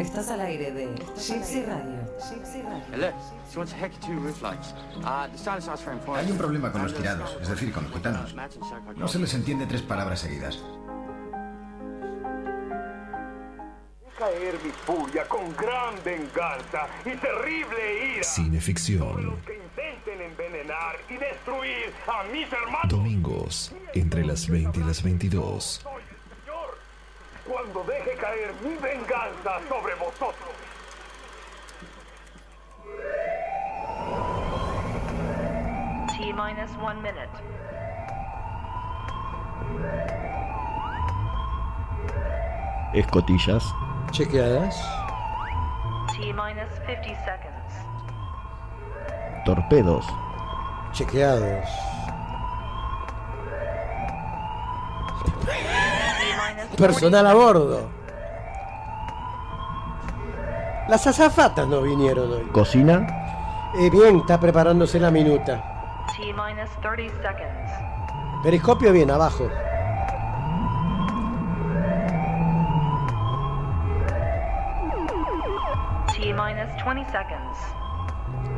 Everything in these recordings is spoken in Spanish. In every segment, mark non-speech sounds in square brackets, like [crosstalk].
Estás al aire de Gypsy Radio. Radio. Hay un problema con los tirados, es decir, con los gitanos. No se les entiende tres palabras seguidas. caer mi furia con gran venganza y terrible ira. Cineficción. Los que intenten envenenar y destruir a mis hermanos. Domingos, entre las 20 y las 22. Soy el Señor. Cuando caer mi venganza sobre vosotros. T minus one minute. Escotillas. Chequeadas. T minus 50 seconds. Torpedos. Chequeados. Personal a bordo. Las azafatas no vinieron hoy. Cocina. Eh, bien, está preparándose la minuta. T minus 30 seconds. Periscopio bien, abajo. T minus 20 seconds.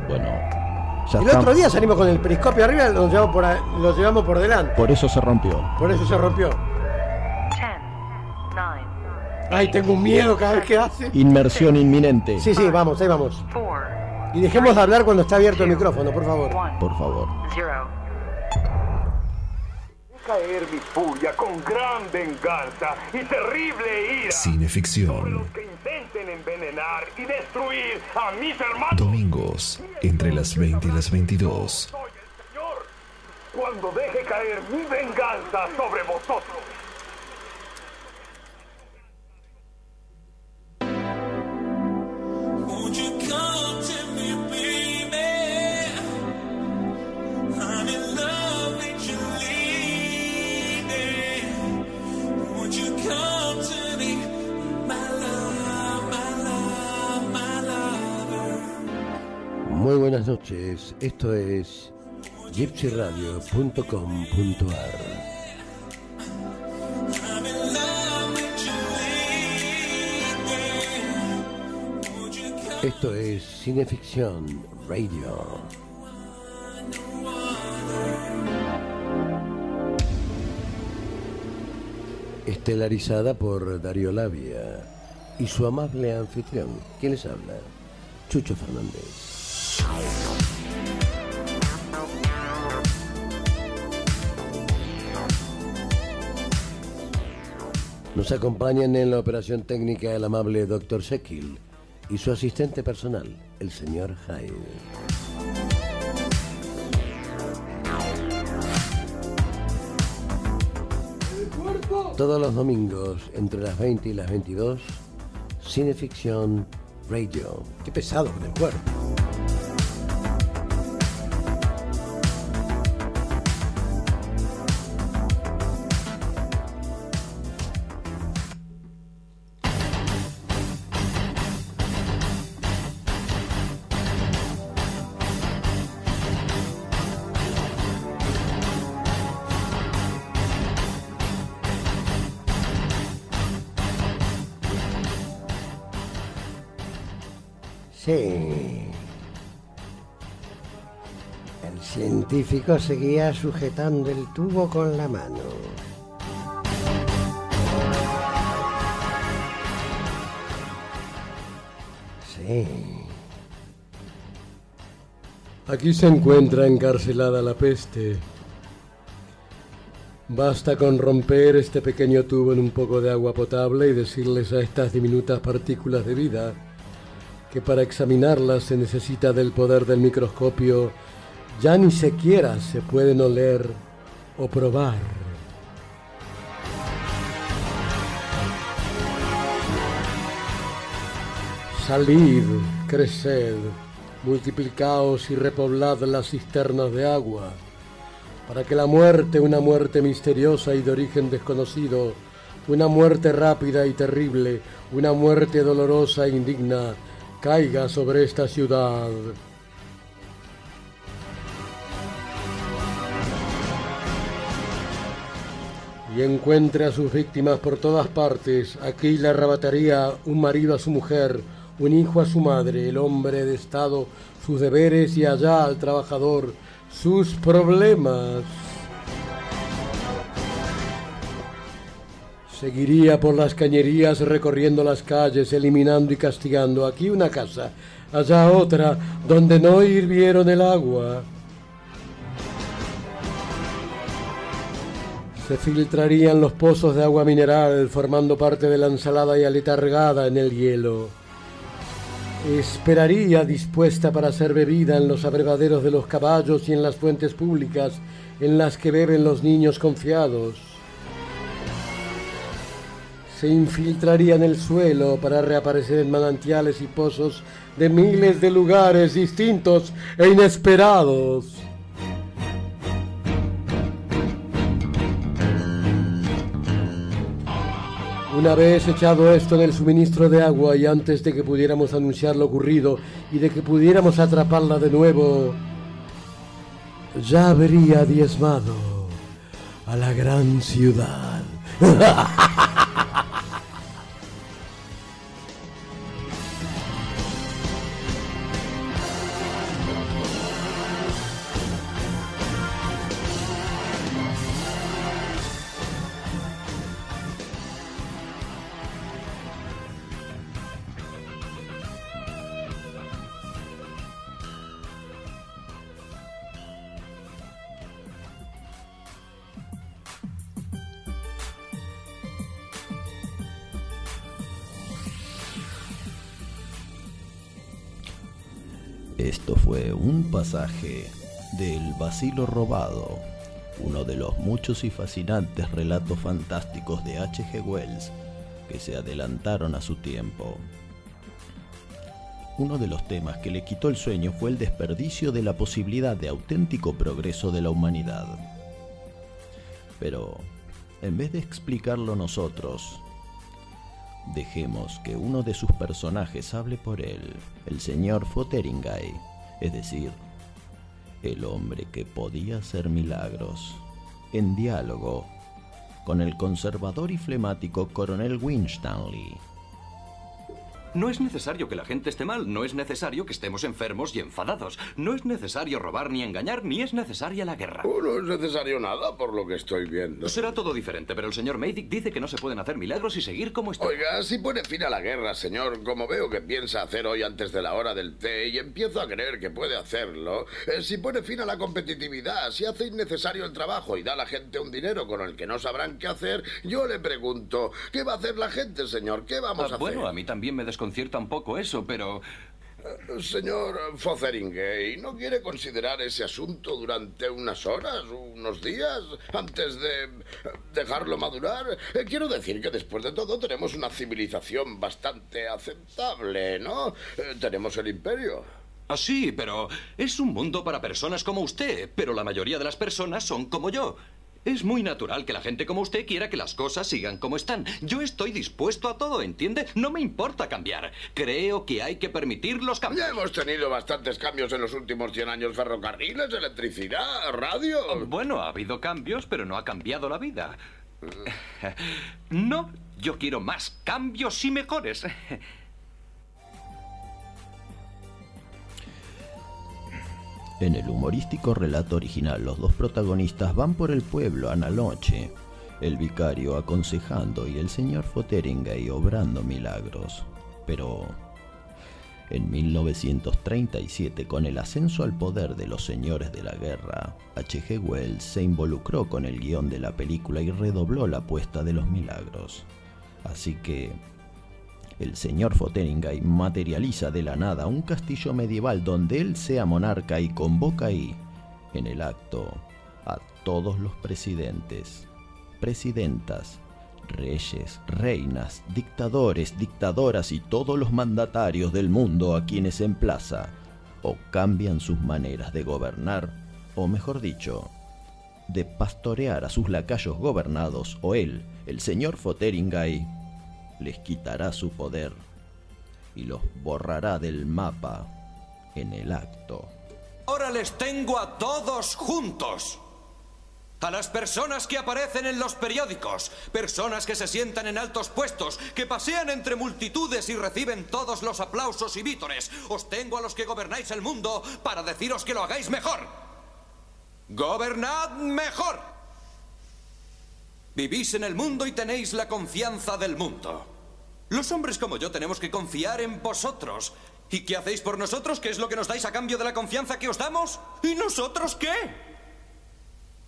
Bueno. Ya El está. otro día salimos con el periscopio arriba, lo llevamos por, a- lo llevamos por delante. Por eso se rompió. Por eso se rompió. 10, 9, Ay, tengo un miedo cada vez que hace. Inmersión inminente. Sí, sí, vamos, ahí vamos. 4, Y dejemos de hablar cuando está abierto el micrófono, por favor. 1, Por favor. 0. Caer mi furia con gran venganza y terrible ira. Todos Cineficción. los que intenten envenenar y destruir a mis hermanos. Domingos, entre las 20 y las 22. Soy el Señor. Cuando deje caer mi venganza sobre vosotros. Muy buenas noches, esto es gypsyradio.com.ar. Esto es Cineficción Radio. Estelarizada por Darío Labia y su amable anfitrión. ¿Quién les habla? Chucho Fernández. Nos acompañan en la operación técnica el amable Dr. Sekil y su asistente personal, el señor Hyde. Todos los domingos, entre las 20 y las 22, Cineficción Radio. Qué pesado con el cuerpo. Científico seguía sujetando el tubo con la mano. Sí. Aquí se encuentra encarcelada la peste. Basta con romper este pequeño tubo en un poco de agua potable y decirles a estas diminutas partículas de vida que para examinarlas se necesita del poder del microscopio, ya ni siquiera se pueden oler o probar. Salid, creced, multiplicaos y repoblad las cisternas de agua, para que la muerte, una muerte misteriosa y de origen desconocido, una muerte rápida y terrible, una muerte dolorosa e indigna, caiga sobre esta ciudad. Y encuentre a sus víctimas por todas partes, aquí le arrebataría un marido a su mujer, un hijo a su madre, el hombre de Estado, sus deberes y allá al trabajador, sus problemas. Seguiría por las cañerías recorriendo las calles, eliminando y castigando. Aquí una casa, allá otra, donde no hirvieron el agua. Se filtrarían los pozos de agua mineral, formando parte de la ensalada y aletargada en el hielo. Esperaría dispuesta para ser bebida en los abrevaderos de los caballos y en las fuentes públicas en las que beben los niños confiados. Se infiltraría en el suelo para reaparecer en manantiales y pozos de miles de lugares distintos e inesperados. Una vez echado esto en el suministro de agua y antes de que pudiéramos anunciar lo ocurrido y de que pudiéramos atraparla de nuevo, ya habría diezmado a la gran ciudad. [laughs] Esto fue un pasaje del Vacilo Robado, uno de los muchos y fascinantes relatos fantásticos de H.G. Wells que se adelantaron a su tiempo. Uno de los temas que le quitó el sueño fue el desperdicio de la posibilidad de auténtico progreso de la humanidad. Pero, en vez de explicarlo nosotros, Dejemos que uno de sus personajes hable por él, el señor Fotheringay, es decir, el hombre que podía hacer milagros, en diálogo con el conservador y flemático coronel Winstanley. No es necesario que la gente esté mal, no es necesario que estemos enfermos y enfadados, no es necesario robar ni engañar, ni es necesaria la guerra. Oh, no es necesario nada por lo que estoy viendo. Será todo diferente, pero el señor Maydick dice que no se pueden hacer milagros y seguir como está. Oiga, si pone fin a la guerra, señor, como veo que piensa hacer hoy antes de la hora del té y empiezo a creer que puede hacerlo, eh, si pone fin a la competitividad, si hace innecesario el trabajo y da a la gente un dinero con el que no sabrán qué hacer, yo le pregunto, ¿qué va a hacer la gente, señor? ¿Qué vamos Ah, a bueno, hacer? a mí también me desconcierta un poco eso, pero... Eh, Señor Fotheringay, ¿no quiere considerar ese asunto durante unas horas, unos días, antes de eh, dejarlo madurar? Eh, Quiero decir que después de todo tenemos una civilización bastante aceptable, ¿no? Tenemos el imperio. Ah, sí, pero es un mundo para personas como usted, pero la mayoría de las personas son como yo. Es muy natural que la gente como usted quiera que las cosas sigan como están. Yo estoy dispuesto a todo, ¿entiende? No me importa cambiar. Creo que hay que permitir los cambios. Ya hemos tenido bastantes cambios en los últimos 100 años. Ferrocarriles, electricidad, radio. Bueno, ha habido cambios, pero no ha cambiado la vida. No, yo quiero más cambios y mejores. En el humorístico relato original, los dos protagonistas van por el pueblo a la noche, el vicario aconsejando y el señor Fotheringay obrando milagros. Pero en 1937, con el ascenso al poder de los señores de la guerra, H.G. Wells se involucró con el guion de la película y redobló la apuesta de los milagros. Así que el señor Fotheringay materializa de la nada un castillo medieval donde él sea monarca y convoca ahí, en el acto, a todos los presidentes, presidentas, reyes, reinas, dictadores, dictadoras y todos los mandatarios del mundo a quienes emplaza, o cambian sus maneras de gobernar, o mejor dicho, de pastorear a sus lacayos gobernados, o él, el señor Fotheringay, les quitará su poder y los borrará del mapa en el acto. Ahora les tengo a todos juntos. A las personas que aparecen en los periódicos, personas que se sientan en altos puestos, que pasean entre multitudes y reciben todos los aplausos y vítores, os tengo a los que gobernáis el mundo para deciros que lo hagáis mejor. Gobernad mejor. Vivís en el mundo y tenéis la confianza del mundo. Los hombres como yo tenemos que confiar en vosotros. ¿Y qué hacéis por nosotros? ¿Qué es lo que nos dais a cambio de la confianza que os damos? ¿Y nosotros qué?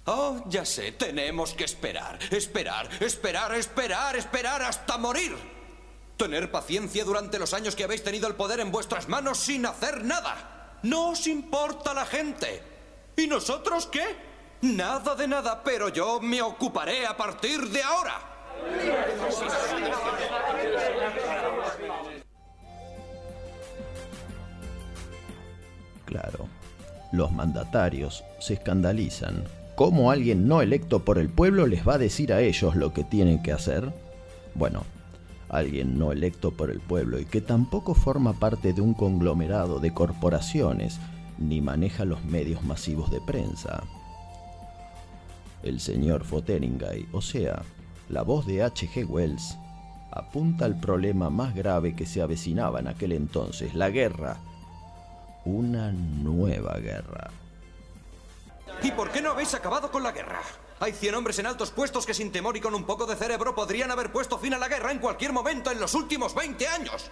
Oh, ya sé, tenemos que esperar, esperar, esperar, esperar, esperar hasta morir. Tener paciencia durante los años que habéis tenido el poder en vuestras manos sin hacer nada. No os importa la gente. ¿Y nosotros qué? Nada de nada, pero yo me ocuparé a partir de ahora. Claro, los mandatarios se escandalizan. ¿Cómo alguien no electo por el pueblo les va a decir a ellos lo que tienen que hacer? Bueno, alguien no electo por el pueblo y que tampoco forma parte de un conglomerado de corporaciones ni maneja los medios masivos de prensa. El señor Fotheringay, o sea, la voz de H.G. Wells, apunta al problema más grave que se avecinaba en aquel entonces, la guerra. Una nueva guerra. ¿Y por qué no habéis acabado con la guerra? Hay 100 hombres en altos puestos que sin temor y con un poco de cerebro podrían haber puesto fin a la guerra en cualquier momento en los últimos 20 años.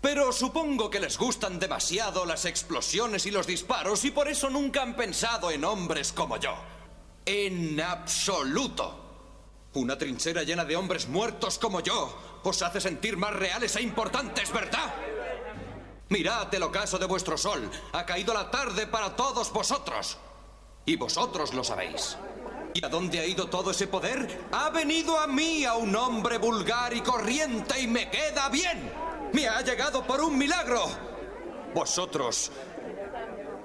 Pero supongo que les gustan demasiado las explosiones y los disparos y por eso nunca han pensado en hombres como yo. En absoluto. Una trinchera llena de hombres muertos como yo os hace sentir más reales e importantes, ¿verdad? Mirad el ocaso de vuestro sol. Ha caído la tarde para todos vosotros. Y vosotros lo sabéis. ¿Y a dónde ha ido todo ese poder? Ha venido a mí, a un hombre vulgar y corriente, y me queda bien. Me ha llegado por un milagro. Vosotros...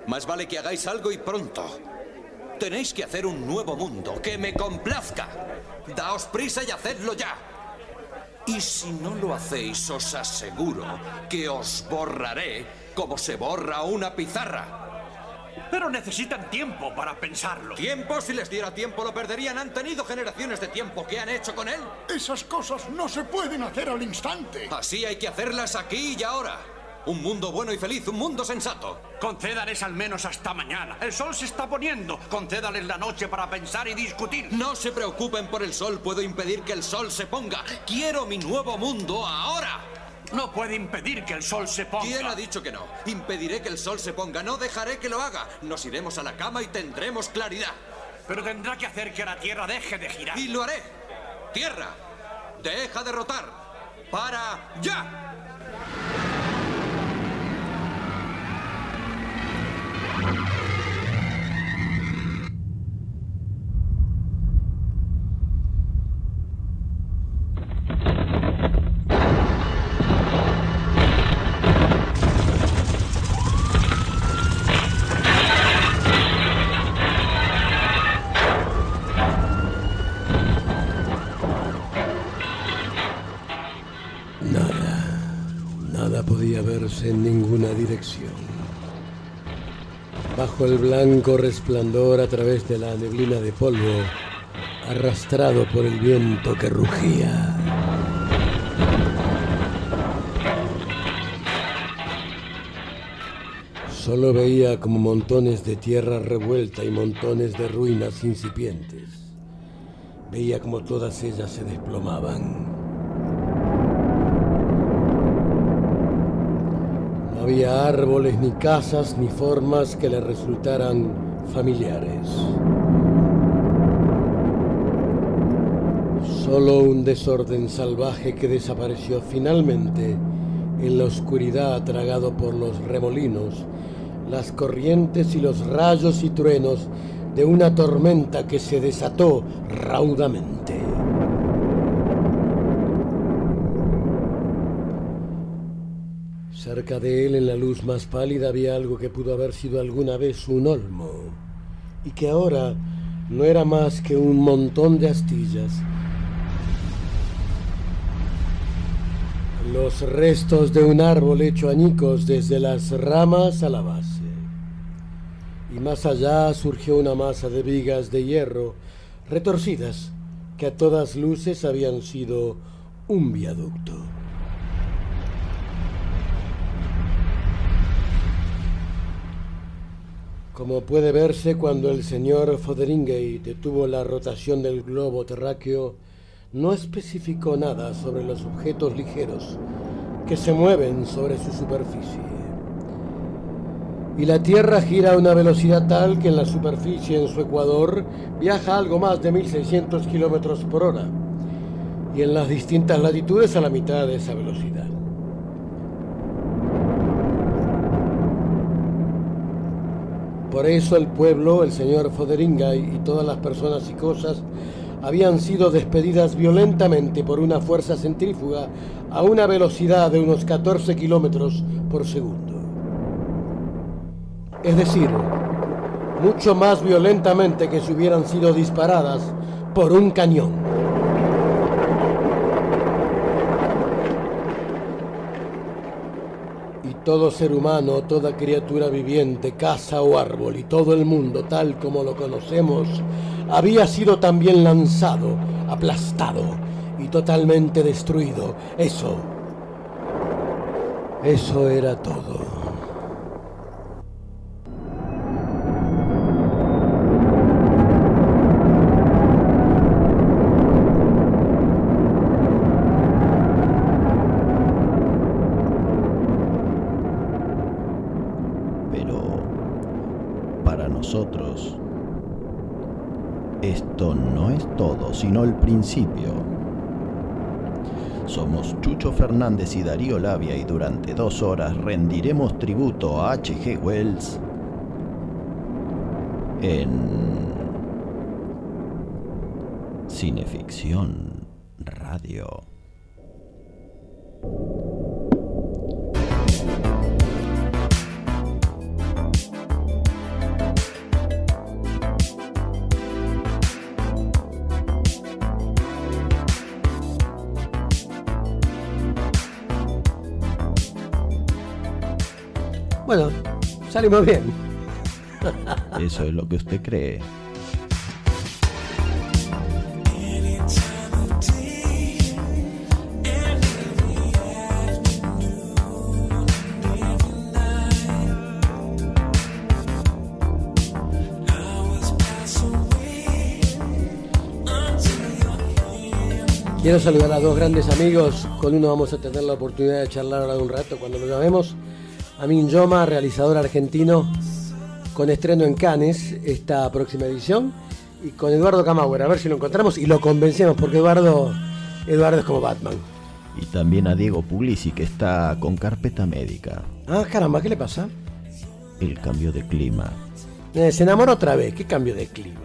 Más vale que hagáis algo y pronto. Tenéis que hacer un nuevo mundo que me complazca. Daos prisa y hacedlo ya. Y si no lo hacéis, os aseguro que os borraré como se borra una pizarra. Pero necesitan tiempo para pensarlo. ¿Tiempo? Si les diera tiempo lo perderían. Han tenido generaciones de tiempo. ¿Qué han hecho con él? Esas cosas no se pueden hacer al instante. Así hay que hacerlas aquí y ahora. Un mundo bueno y feliz, un mundo sensato. Concédales al menos hasta mañana. El sol se está poniendo. Concédales la noche para pensar y discutir. No se preocupen por el sol. Puedo impedir que el sol se ponga. Quiero mi nuevo mundo ahora. No puede impedir que el sol se ponga. ¿Quién ha dicho que no? Impediré que el sol se ponga. No dejaré que lo haga. Nos iremos a la cama y tendremos claridad. Pero tendrá que hacer que la Tierra deje de girar. Y lo haré. Tierra, deja de rotar. Para ya. El blanco resplandor a través de la neblina de polvo, arrastrado por el viento que rugía. Solo veía como montones de tierra revuelta y montones de ruinas incipientes. Veía como todas ellas se desplomaban. Había árboles, ni casas, ni formas que le resultaran familiares. Solo un desorden salvaje que desapareció finalmente en la oscuridad tragado por los remolinos, las corrientes y los rayos y truenos de una tormenta que se desató raudamente. Cerca de él, en la luz más pálida, había algo que pudo haber sido alguna vez un olmo, y que ahora no era más que un montón de astillas. Los restos de un árbol hecho añicos desde las ramas a la base. Y más allá surgió una masa de vigas de hierro retorcidas que a todas luces habían sido un viaducto. Como puede verse cuando el señor Fotheringay detuvo la rotación del globo terráqueo, no especificó nada sobre los objetos ligeros que se mueven sobre su superficie. Y la Tierra gira a una velocidad tal que en la superficie en su ecuador viaja algo más de 1600 kilómetros por hora, y en las distintas latitudes a la mitad de esa velocidad. Por eso el pueblo, el señor Fotheringay y todas las personas y cosas habían sido despedidas violentamente por una fuerza centrífuga a una velocidad de unos 14 kilómetros por segundo. Es decir, mucho más violentamente que si hubieran sido disparadas por un cañón. Y todo ser humano, toda criatura viviente, casa o árbol y todo el mundo tal como lo conocemos, había sido también lanzado, aplastado y totalmente destruido. Eso, eso era todo. Pero para nosotros, esto no es todo, sino el principio. Somos Chucho Fernández y Darío Labia y durante dos horas rendiremos tributo a H.G. Wells en Cineficción Radio. Bueno, salimos bien. Eso es lo que usted cree. Quiero saludar a dos grandes amigos. Con uno vamos a tener la oportunidad de charlar ahora un rato cuando lo llamemos. Amin Yoma, realizador argentino, con estreno en Cannes esta próxima edición. Y con Eduardo Camauer, a ver si lo encontramos y lo convencemos, porque Eduardo, Eduardo es como Batman. Y también a Diego Puglisi, que está con carpeta médica. Ah, caramba, ¿qué le pasa? El cambio de clima. Eh, se enamoró otra vez. ¿Qué cambio de clima?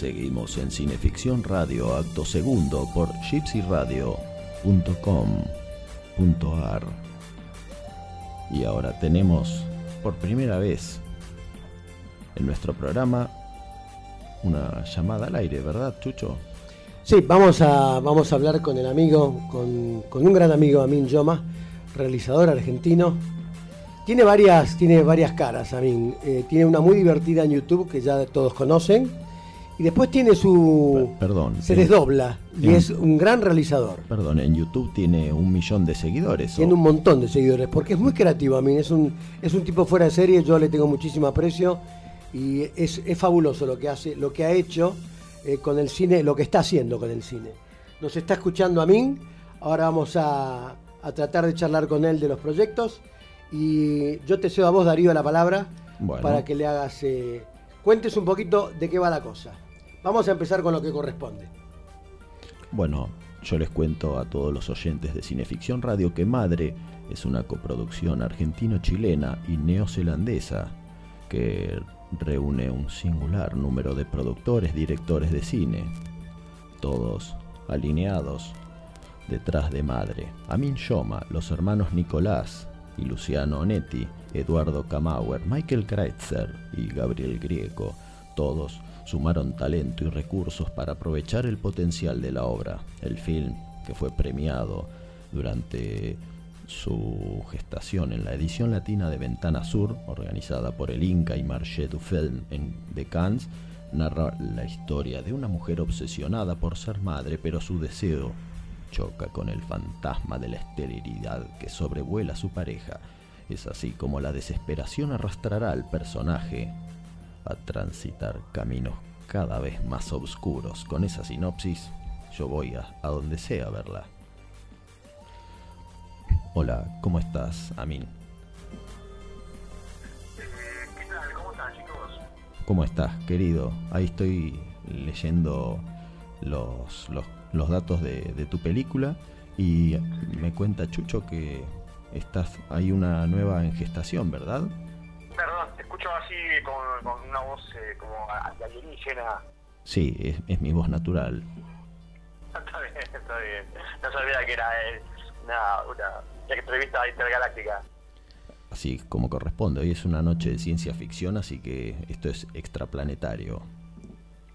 Seguimos en Cineficción Radio, acto segundo, por gypsyradio.com.ar. Y ahora tenemos, por primera vez en nuestro programa, una llamada al aire, ¿verdad, Chucho? Sí, vamos a, vamos a hablar con el amigo, con, con un gran amigo, Amin Yoma, realizador argentino. Tiene varias, tiene varias caras, Amin. Eh, tiene una muy divertida en YouTube que ya todos conocen. Y después tiene su... Perdón. Se desdobla y en- es un gran realizador. Perdón, en YouTube tiene un millón de seguidores. ¿o? Tiene un montón de seguidores porque es muy creativo, Amin. Es un, es un tipo fuera de serie, yo le tengo muchísimo aprecio y es, es fabuloso lo que hace, lo que ha hecho eh, con el cine, lo que está haciendo con el cine. Nos está escuchando Amin, ahora vamos a, a tratar de charlar con él de los proyectos y yo te cedo a vos, Darío, la palabra Bueno. para que le hagas eh, cuentes un poquito de qué va la cosa. Vamos a empezar con lo que corresponde. Bueno, yo les cuento a todos los oyentes de Cineficción Radio que Madre es una coproducción argentino-chilena y neozelandesa que reúne un singular número de productores, directores de cine, todos alineados detrás de Madre. Amin Shoma, los hermanos Nicolás y Luciano Onetti, Eduardo Kamauer, Michael Kreitzer y Gabriel Grieco, todos sumaron talento y recursos para aprovechar el potencial de la obra. El film, que fue premiado durante su gestación en la edición latina de Ventana Sur, organizada por el Inca y Marché du Film de Cannes, narra la historia de una mujer obsesionada por ser madre, pero su deseo choca con el fantasma de la esterilidad que sobrevuela a su pareja. Es así como la desesperación arrastrará al personaje a transitar caminos cada vez más oscuros. Con esa sinopsis, yo voy a, a donde sea a verla. Hola, ¿cómo estás, Amin? ¿Qué tal? ¿Cómo están, chicos? ¿Cómo estás, querido? Ahí estoy leyendo los, los, los datos de, de tu película y me cuenta Chucho que estás hay una nueva en gestación, ¿verdad? Perdón, te escucho así con, con una voz eh, como alienígena. Sí, es, es mi voz natural. [laughs] Está bien, está bien. No sabía que era eh, una, una, una entrevista intergaláctica. Así como corresponde. Hoy es una noche de ciencia ficción, así que esto es extraplanetario.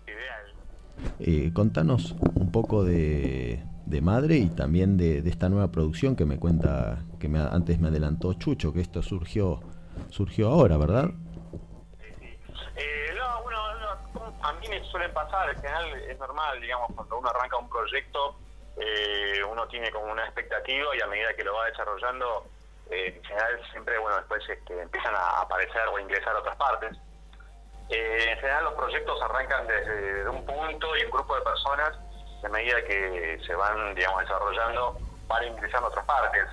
Ideal. Eh, contanos un poco de, de Madre y también de, de esta nueva producción que me cuenta, que me, antes me adelantó Chucho, que esto surgió, surgió ahora, ¿verdad? Eh, no, a mí me suele pasar, en general es normal, digamos, cuando uno arranca un proyecto, eh, uno tiene como una expectativa y a medida que lo va desarrollando, eh, en general siempre, bueno, después este, empiezan a aparecer o a ingresar otras partes. Eh, en general los proyectos arrancan desde un punto y un grupo de personas, a medida que se van, digamos, desarrollando, van ingresando otras partes.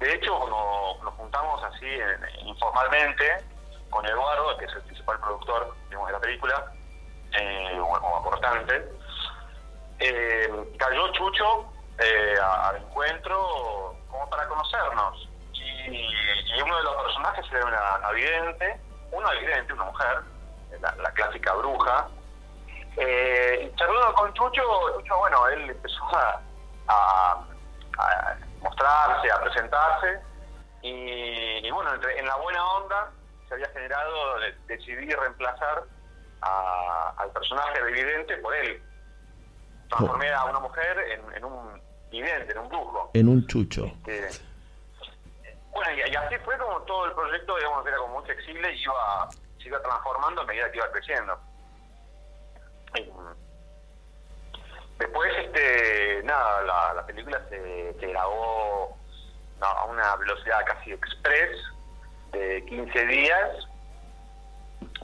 De hecho, cuando nos juntamos así en- informalmente con Eduardo, que es el principal productor de la película, eh, como aportante, eh, cayó Chucho eh, al encuentro como para conocernos. Y, uno de los personajes era una, una vidente, una vidente, una mujer, la, clásica bruja. Eh, charlando con Chucho, Chucho, bueno, él empezó a mostrarse, a presentarse, y, y bueno, entre- en la buena onda se había generado, de- decidí reemplazar a- al personaje de vidente por él. Transformé a una mujer en, en un vidente, en un brujo. En un Chucho. que bueno, y, y así fue como todo el proyecto, digamos, era como muy flexible y iba, se iba transformando a medida que iba creciendo. Después, este, nada, la, la película se, se grabó a una velocidad casi express de 15 días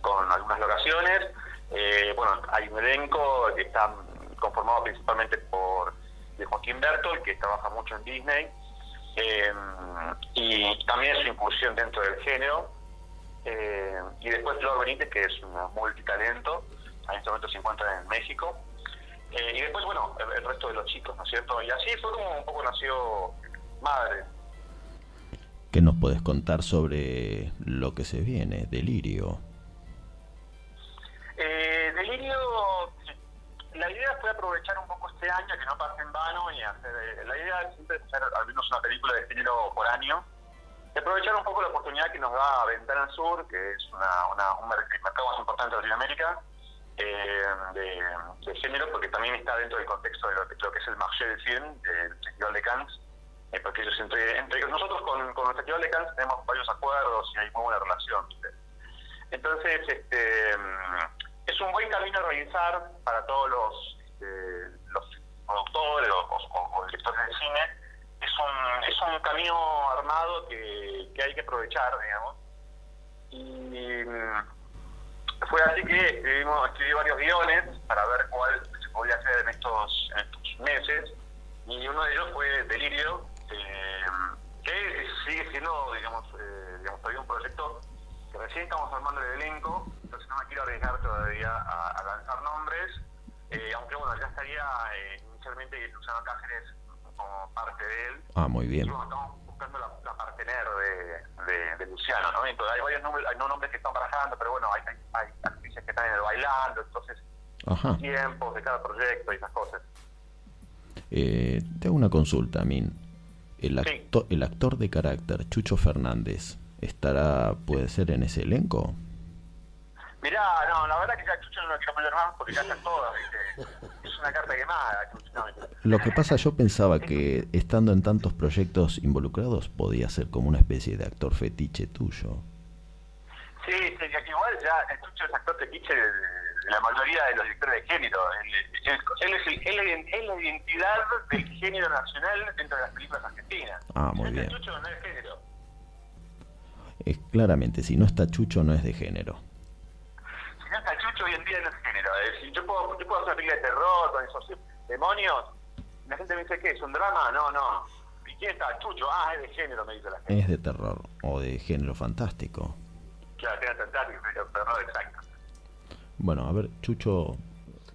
con algunas locaciones. Eh, bueno, hay un elenco que está conformado principalmente por de Joaquín Bertol, que trabaja mucho en Disney, eh, y también su incursión dentro del género. Eh, y después Flor Benítez, que es una multitalento, en este momento se encuentra en México. Eh, y después, bueno, el, el resto de los chicos, ¿no es cierto? Y así fue como un poco nació Madre. ¿Qué nos puedes contar sobre lo que se viene? Delirio. Eh, Delirio, la idea fue aprovechar un poco este año, que no pase en vano, y hacer. eh, la idea es siempre hacer al menos una película de género por año. Y aprovechar un poco la oportunidad que nos da Ventana Sur, que es una, una- un mercado más importante de Latinoamérica, eh, de, género, porque también está dentro del contexto de lo, que- es el marché del film, del Festival de Cannes. eh, porque ellos entre, nosotros con, con el Festival de Cannes tenemos varios acuerdos y hay muy buena relación. Entonces, este, mm, es un buen camino a realizar para todos los, este, los productores o directores de cine. Es un, es un camino armado que, que hay que aprovechar, digamos. Y mm, fue así que escribimos, escribí varios guiones para ver cuál se podía hacer en estos, en estos meses. Y uno de ellos fue Delirio, eh, que sigue siendo, digamos, eh, digamos, todavía un proyecto recién estamos formando el elenco, entonces no me quiero arriesgar todavía a, a lanzar nombres, eh, aunque bueno, ya estaría eh, inicialmente Luciano Cáceres como parte de él. Ah, muy bien. Y bueno, estamos buscando la, la partener de, de, de Luciano, ¿no? Entonces hay varios nombres, hay no nombres que están barajando, pero bueno, hay, hay, hay actrices que están en el bailando, entonces Ajá. tiempos de cada proyecto y esas cosas. Eh, te hago una consulta, Min. El, Sí. acto- el actor de carácter, Chucho Fernández, ¿estará, puede ser en ese elenco? Mirá, no, la verdad que ya Chucho no lo quiero poner más porque ya están todas, ¿viste? Es una carta quemada, Chucho. No. Lo que pasa, yo pensaba que estando en tantos proyectos involucrados podía ser como una especie de actor fetiche tuyo. Sí, sí, igual ya Chucho es actor fetiche de, de la mayoría de los directores de género. Él, es, el- él es- es la identidad del género nacional dentro de las películas argentinas. Ah, muy bien. Chucho no es género. Es claramente, si no está Chucho no es de género. Está Chucho hoy en día no es género. Es decir, yo puedo, yo puedo hacer una película de terror con esos demonios. La gente me dice, ¿qué? ¿Es un drama? No, no. ¿Y quién está? Chucho. Ah, es de género, me dice la gente. Es de terror o de género fantástico. Claro, tiene fantástico, pero terror exacto. Bueno, a ver, Chucho...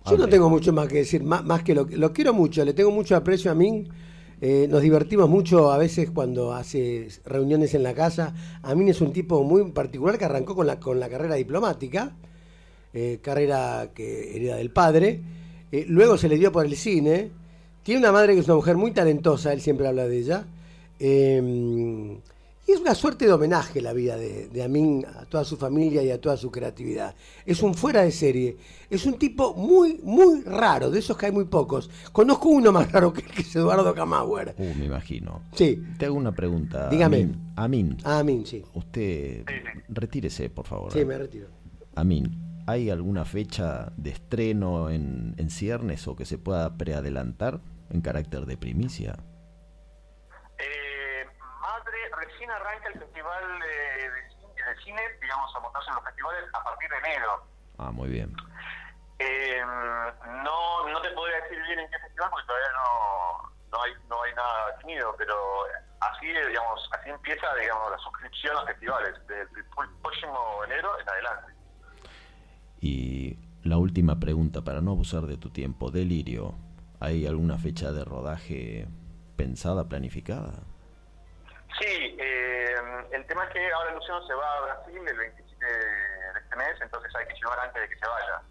Yo no tengo mucho más que decir, más, más que lo, lo quiero mucho, le tengo mucho aprecio a Min. Eh, nos divertimos mucho a veces cuando hace reuniones en la casa. A Min es un tipo muy particular que arrancó con la, con la carrera diplomática, eh, carrera que hereda del padre. Eh, luego se le dio por el cine. Tiene una madre que es una mujer muy talentosa, él siempre habla de ella. Eh, y es una suerte de homenaje la vida de, de Amin a toda su familia y a toda su creatividad. Es un fuera de serie. Es un tipo muy, muy raro, de esos que hay muy pocos. Conozco uno más raro que, que es Eduardo Camauer. Uh, me imagino. Sí. Te hago una pregunta. Dígame. Amin. Amin, Ah, Amin, sí. usted retírese, por favor. Sí, me retiro. Amin, ¿hay alguna fecha de estreno en, en ciernes o que se pueda preadelantar en carácter de primicia? Eh, Madre recién arranca el festival eh, de, cine, de cine, digamos, a montarse en los festivales a partir de enero. Ah, muy bien. Eh, no, no te podría decir bien en qué festival porque todavía no, no, hay, no hay nada definido, pero así, digamos, así empieza, digamos, la suscripción a festivales, desde el pr- próximo enero en adelante. Y la última pregunta, para no abusar de tu tiempo. Delirio, ¿hay alguna fecha de rodaje pensada, planificada? Sí, eh, el tema es que ahora Luciano se va a Brasil el 27 de este mes, entonces hay que llevar antes de que se vaya.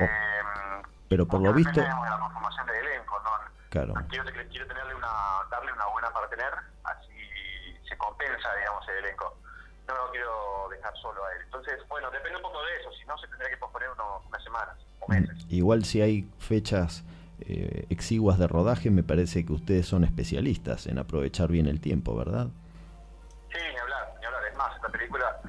Eh, Pero por lo visto... tenemos la conformación del elenco, ¿no? Claro. Quiero, quiero tenerle una, darle una buena partener, así se compensa, digamos, el elenco. No lo quiero dejar solo a él. Entonces, bueno, depende un poco de eso, si no se tendría que posponer uno- unas semanas o meses. Igual si hay fechas eh, exiguas de rodaje, me parece que ustedes son especialistas en aprovechar bien el tiempo, ¿verdad? Sí, ni hablar, ni hablar. Es más, esta película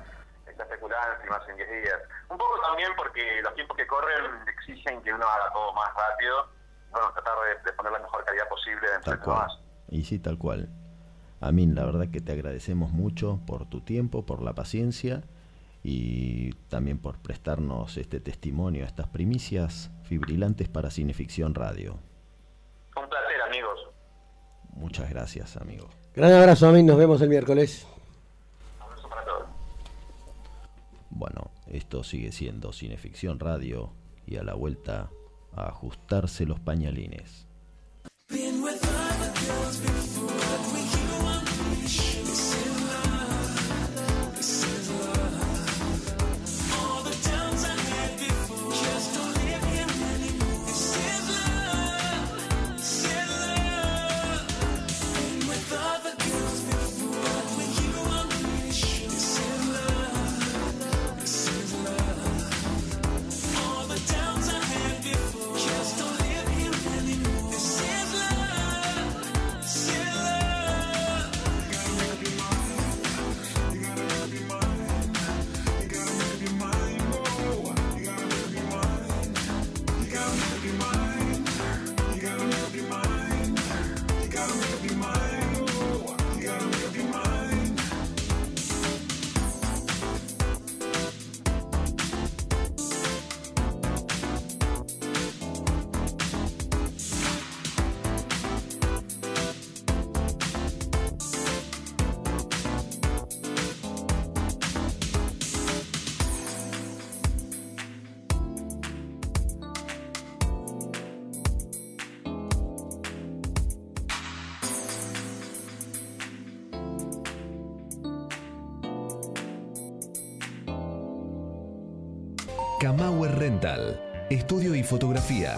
está especulada en filmarse en 10 días. Un poco también porque los tiempos que corren exigen que uno haga todo más rápido. Bueno, tratar de, de poner la mejor calidad posible dentro Tal de más. Y sí, tal cual. Amin, la verdad que te agradecemos mucho por tu tiempo, por la paciencia y también por prestarnos este testimonio, estas primicias fibrilantes para Cineficción Radio. Un placer, amigos. Muchas gracias, amigo. Gran abrazo, Amin. Nos vemos el miércoles. Abrazo para todos. Bueno, esto sigue siendo Cineficción Radio y a la vuelta a ajustarse los pañalines. Been with Kamauer Rental, estudio y fotografía.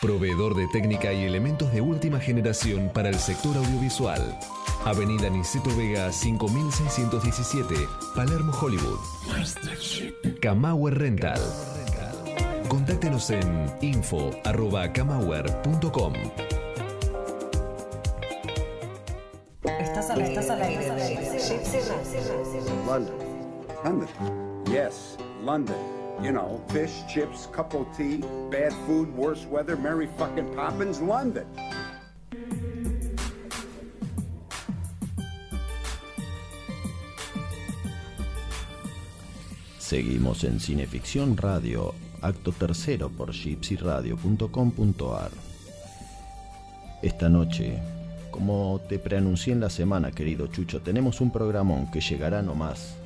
Proveedor de técnica y elementos de última generación para el sector audiovisual. Avenida Niceto Vega 5617, Palermo, Hollywood. Kamauer Rental. Contáctenos en info.kamauer.com. Estás al aire. Estás al aire. London. London. Yes, London. You know, fish, chips, cup of tea, bad food, worse weather, Mary fucking Poppins, London. Seguimos en Cineficción Radio, acto tercero por gypsyradio.com.ar. Esta noche, como te preanuncié en la semana, querido Chucho, tenemos un programón que llegará nomás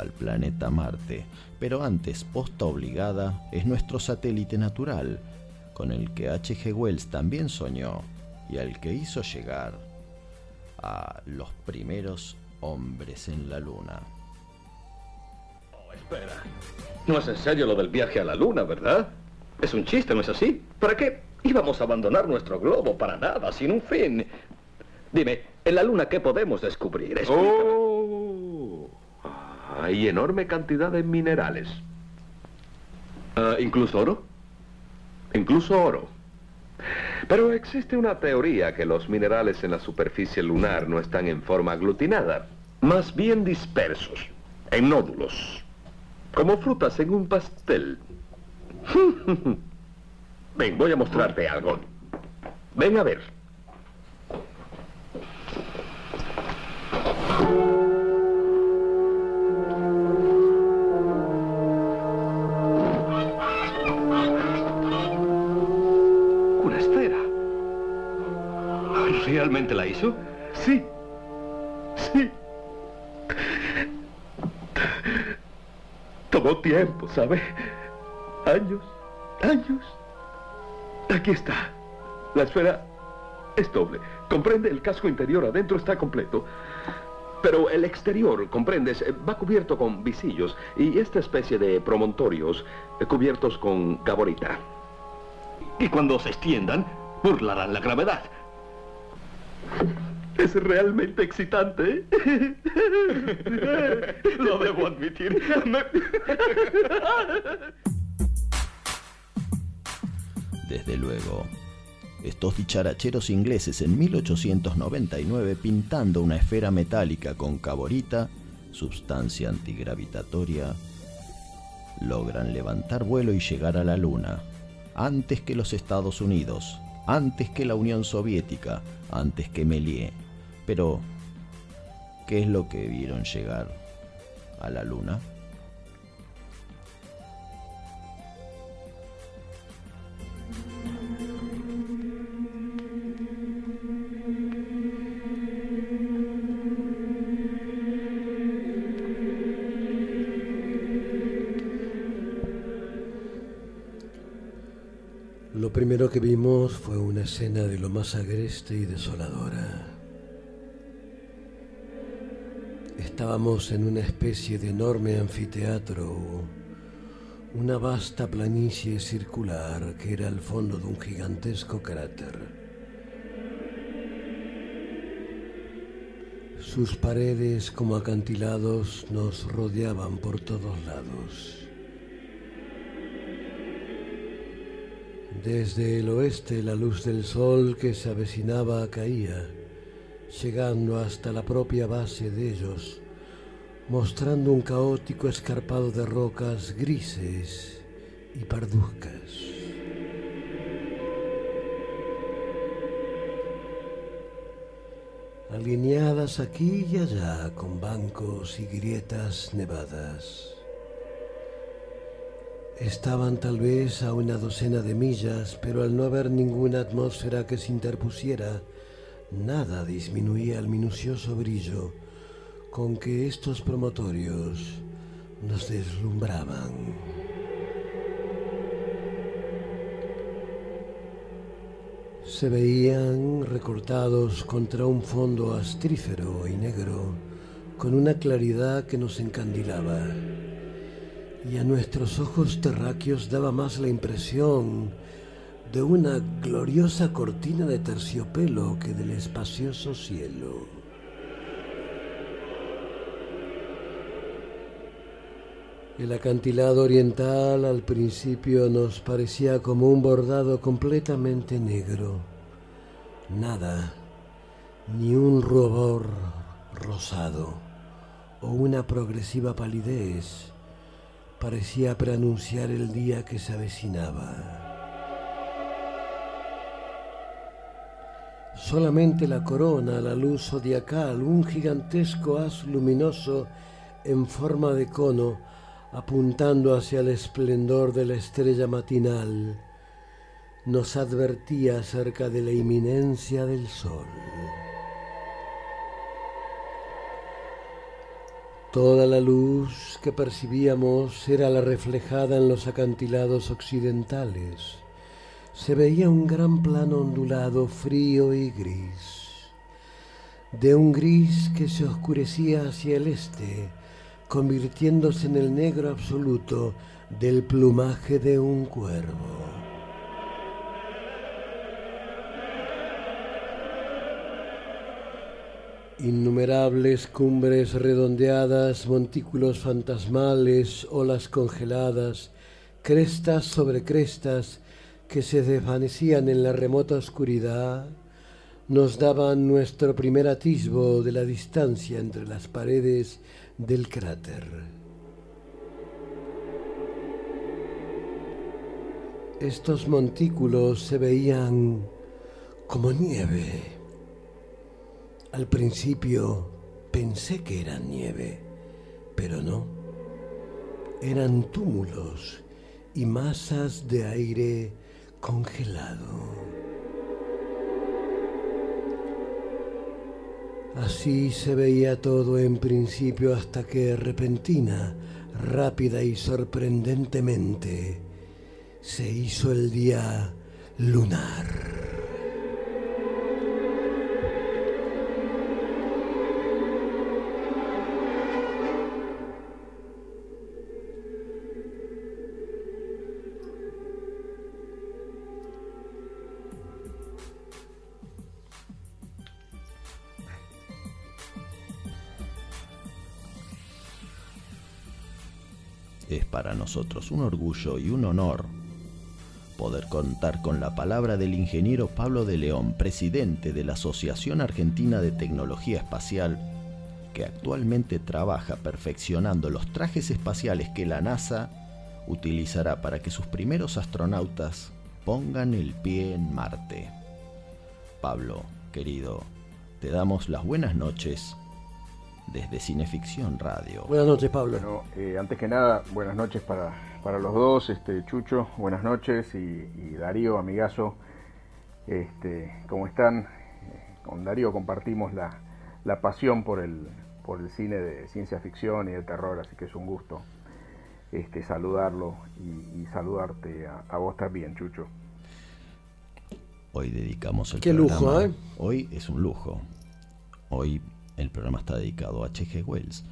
al planeta Marte. Pero antes, posta obligada, es nuestro satélite natural, con el que H.G. Wells también soñó y al que hizo llegar a los primeros hombres en la Luna. Espera. No es en serio lo del viaje a la luna, ¿verdad? Es un chiste, ¿no es así? ¿Para qué íbamos a abandonar nuestro globo para nada, sin un fin? Dime, en la luna, ¿qué podemos descubrir? Oh, hay enorme cantidad de minerales. Ah, ¿Incluso oro? Incluso oro. Pero existe una teoría que los minerales en la superficie lunar no están en forma aglutinada, más bien dispersos, en nódulos, como frutas en un pastel. [laughs] Ven, voy a mostrarte algo. Ven a ver. ¿Realmente la hizo? Sí. Sí. Tomó tiempo, ¿sabe? Años, años. Aquí está. La esfera es doble. Comprende el casco interior adentro está completo. Pero el exterior, comprendes, Eh, va cubierto con visillos y esta especie de promontorios eh, cubiertos con gaborita. Y cuando se extiendan, burlarán la gravedad. Es realmente excitante. ¿eh? [laughs] Lo debo admitir. Desde luego, estos dicharacheros ingleses en 1899 pintando una esfera metálica con caborita, sustancia antigravitatoria, logran levantar vuelo y llegar a la Luna, antes que los Estados Unidos, antes que la Unión Soviética, antes que Méliès. Pero, ¿qué es lo que vieron llegar a la Luna? Primero que vimos fue una escena de lo más agreste y desoladora. Estábamos en una especie de enorme anfiteatro, una vasta planicie circular que era el fondo de un gigantesco cráter. Sus paredes como acantilados nos rodeaban por todos lados. Desde el oeste la luz del sol que se avecinaba caía, llegando hasta la propia base de ellos, mostrando un caótico escarpado de rocas grises y parduzcas. Alineadas aquí y allá con bancos y grietas nevadas. Estaban tal vez a una docena de millas, pero al no haber ninguna atmósfera que se interpusiera, nada disminuía el minucioso brillo con que estos promotorios nos deslumbraban. Se veían recortados contra un fondo astrífero y negro, con una claridad que nos encandilaba. Y a nuestros ojos terráqueos daba más la impresión de una gloriosa cortina de terciopelo que del espacioso cielo. El acantilado oriental al principio nos parecía como un bordado completamente negro. Nada, ni un rubor rosado o una progresiva palidez parecía preanunciar el día que se avecinaba. Solamente la corona, la luz zodiacal, un gigantesco haz luminoso en forma de cono, apuntando hacia el esplendor de la estrella matinal, nos advertía acerca de la inminencia del sol. Toda la luz que percibíamos era la reflejada en los acantilados occidentales. Se veía un gran plano ondulado, frío y gris, de un gris que se oscurecía hacia el este, convirtiéndose en el negro absoluto del plumaje de un cuervo. Innumerables cumbres redondeadas, montículos fantasmales, olas congeladas, crestas sobre crestas que se desvanecían en la remota oscuridad, nos daban nuestro primer atisbo de la distancia entre las paredes del cráter. Estos montículos se veían como nieve. Al principio pensé que eran nieve, pero no. Eran túmulos y masas de aire congelado. Así se veía todo en principio hasta que repentina, rápida y sorprendentemente se hizo el día lunar. Nosotros un orgullo y un honor poder contar con la palabra del ingeniero Pablo de León, presidente de la Asociación Argentina de Tecnología Espacial, que actualmente trabaja perfeccionando los trajes espaciales que la NASA utilizará para que sus primeros astronautas pongan el pie en Marte. Pablo, querido, te damos las buenas noches desde Cineficción Radio. Buenas noches, Pablo. Bueno, eh, antes que nada, buenas noches para, para los dos, este Chucho, buenas noches, y, y Darío, amigazo, este, ¿cómo están? Eh, Con Darío compartimos la, la pasión por el, por el cine de ciencia ficción y de terror, así que es un gusto este, saludarlo y, y saludarte a, a vos también, Chucho. Hoy dedicamos el Qué programa. lujo, ¿eh? Hoy es un lujo. Hoy el programa está dedicado a H.G. Wells.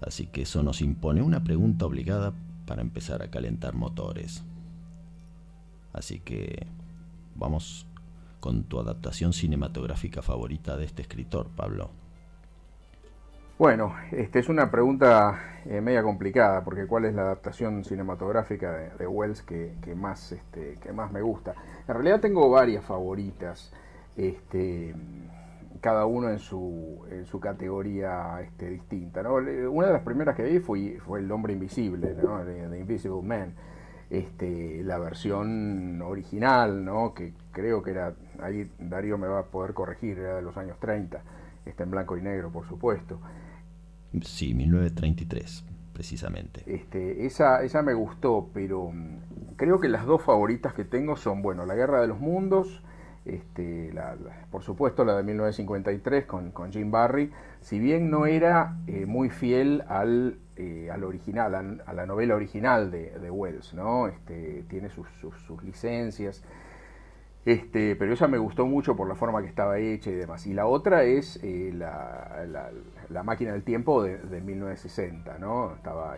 Así que eso nos impone una pregunta obligada para empezar a calentar motores. Así que vamos con tu adaptación cinematográfica favorita de este escritor, Pablo. Bueno, este es una pregunta eh, media complicada, porque ¿cuál es la adaptación cinematográfica de, Wells que, que más, este, que más me gusta? En realidad tengo varias favoritas, este, cada uno en su, en su categoría este, distinta. ¿no? Una de las primeras que vi fue, fue El Hombre Invisible, ¿no? de Invisible Man. Este, la versión original, ¿no? que creo que era, ahí Darío me va a poder corregir, era de los años 30, está en blanco y negro, por supuesto. Sí, 1933, precisamente. Este, esa, esa me gustó, pero mm, creo que las dos favoritas que tengo son, bueno, La Guerra de los Mundos, este, por supuesto la de 1953 con, Jim Barry, si bien no era eh, muy fiel al, eh, al original, a, la novela original de, Wells, ¿no? Este, tiene sus, licencias. Este, pero esa me gustó mucho por la forma que estaba hecha y demás. Y la otra es eh, la, máquina del tiempo de, de 1960, ¿no? Estaba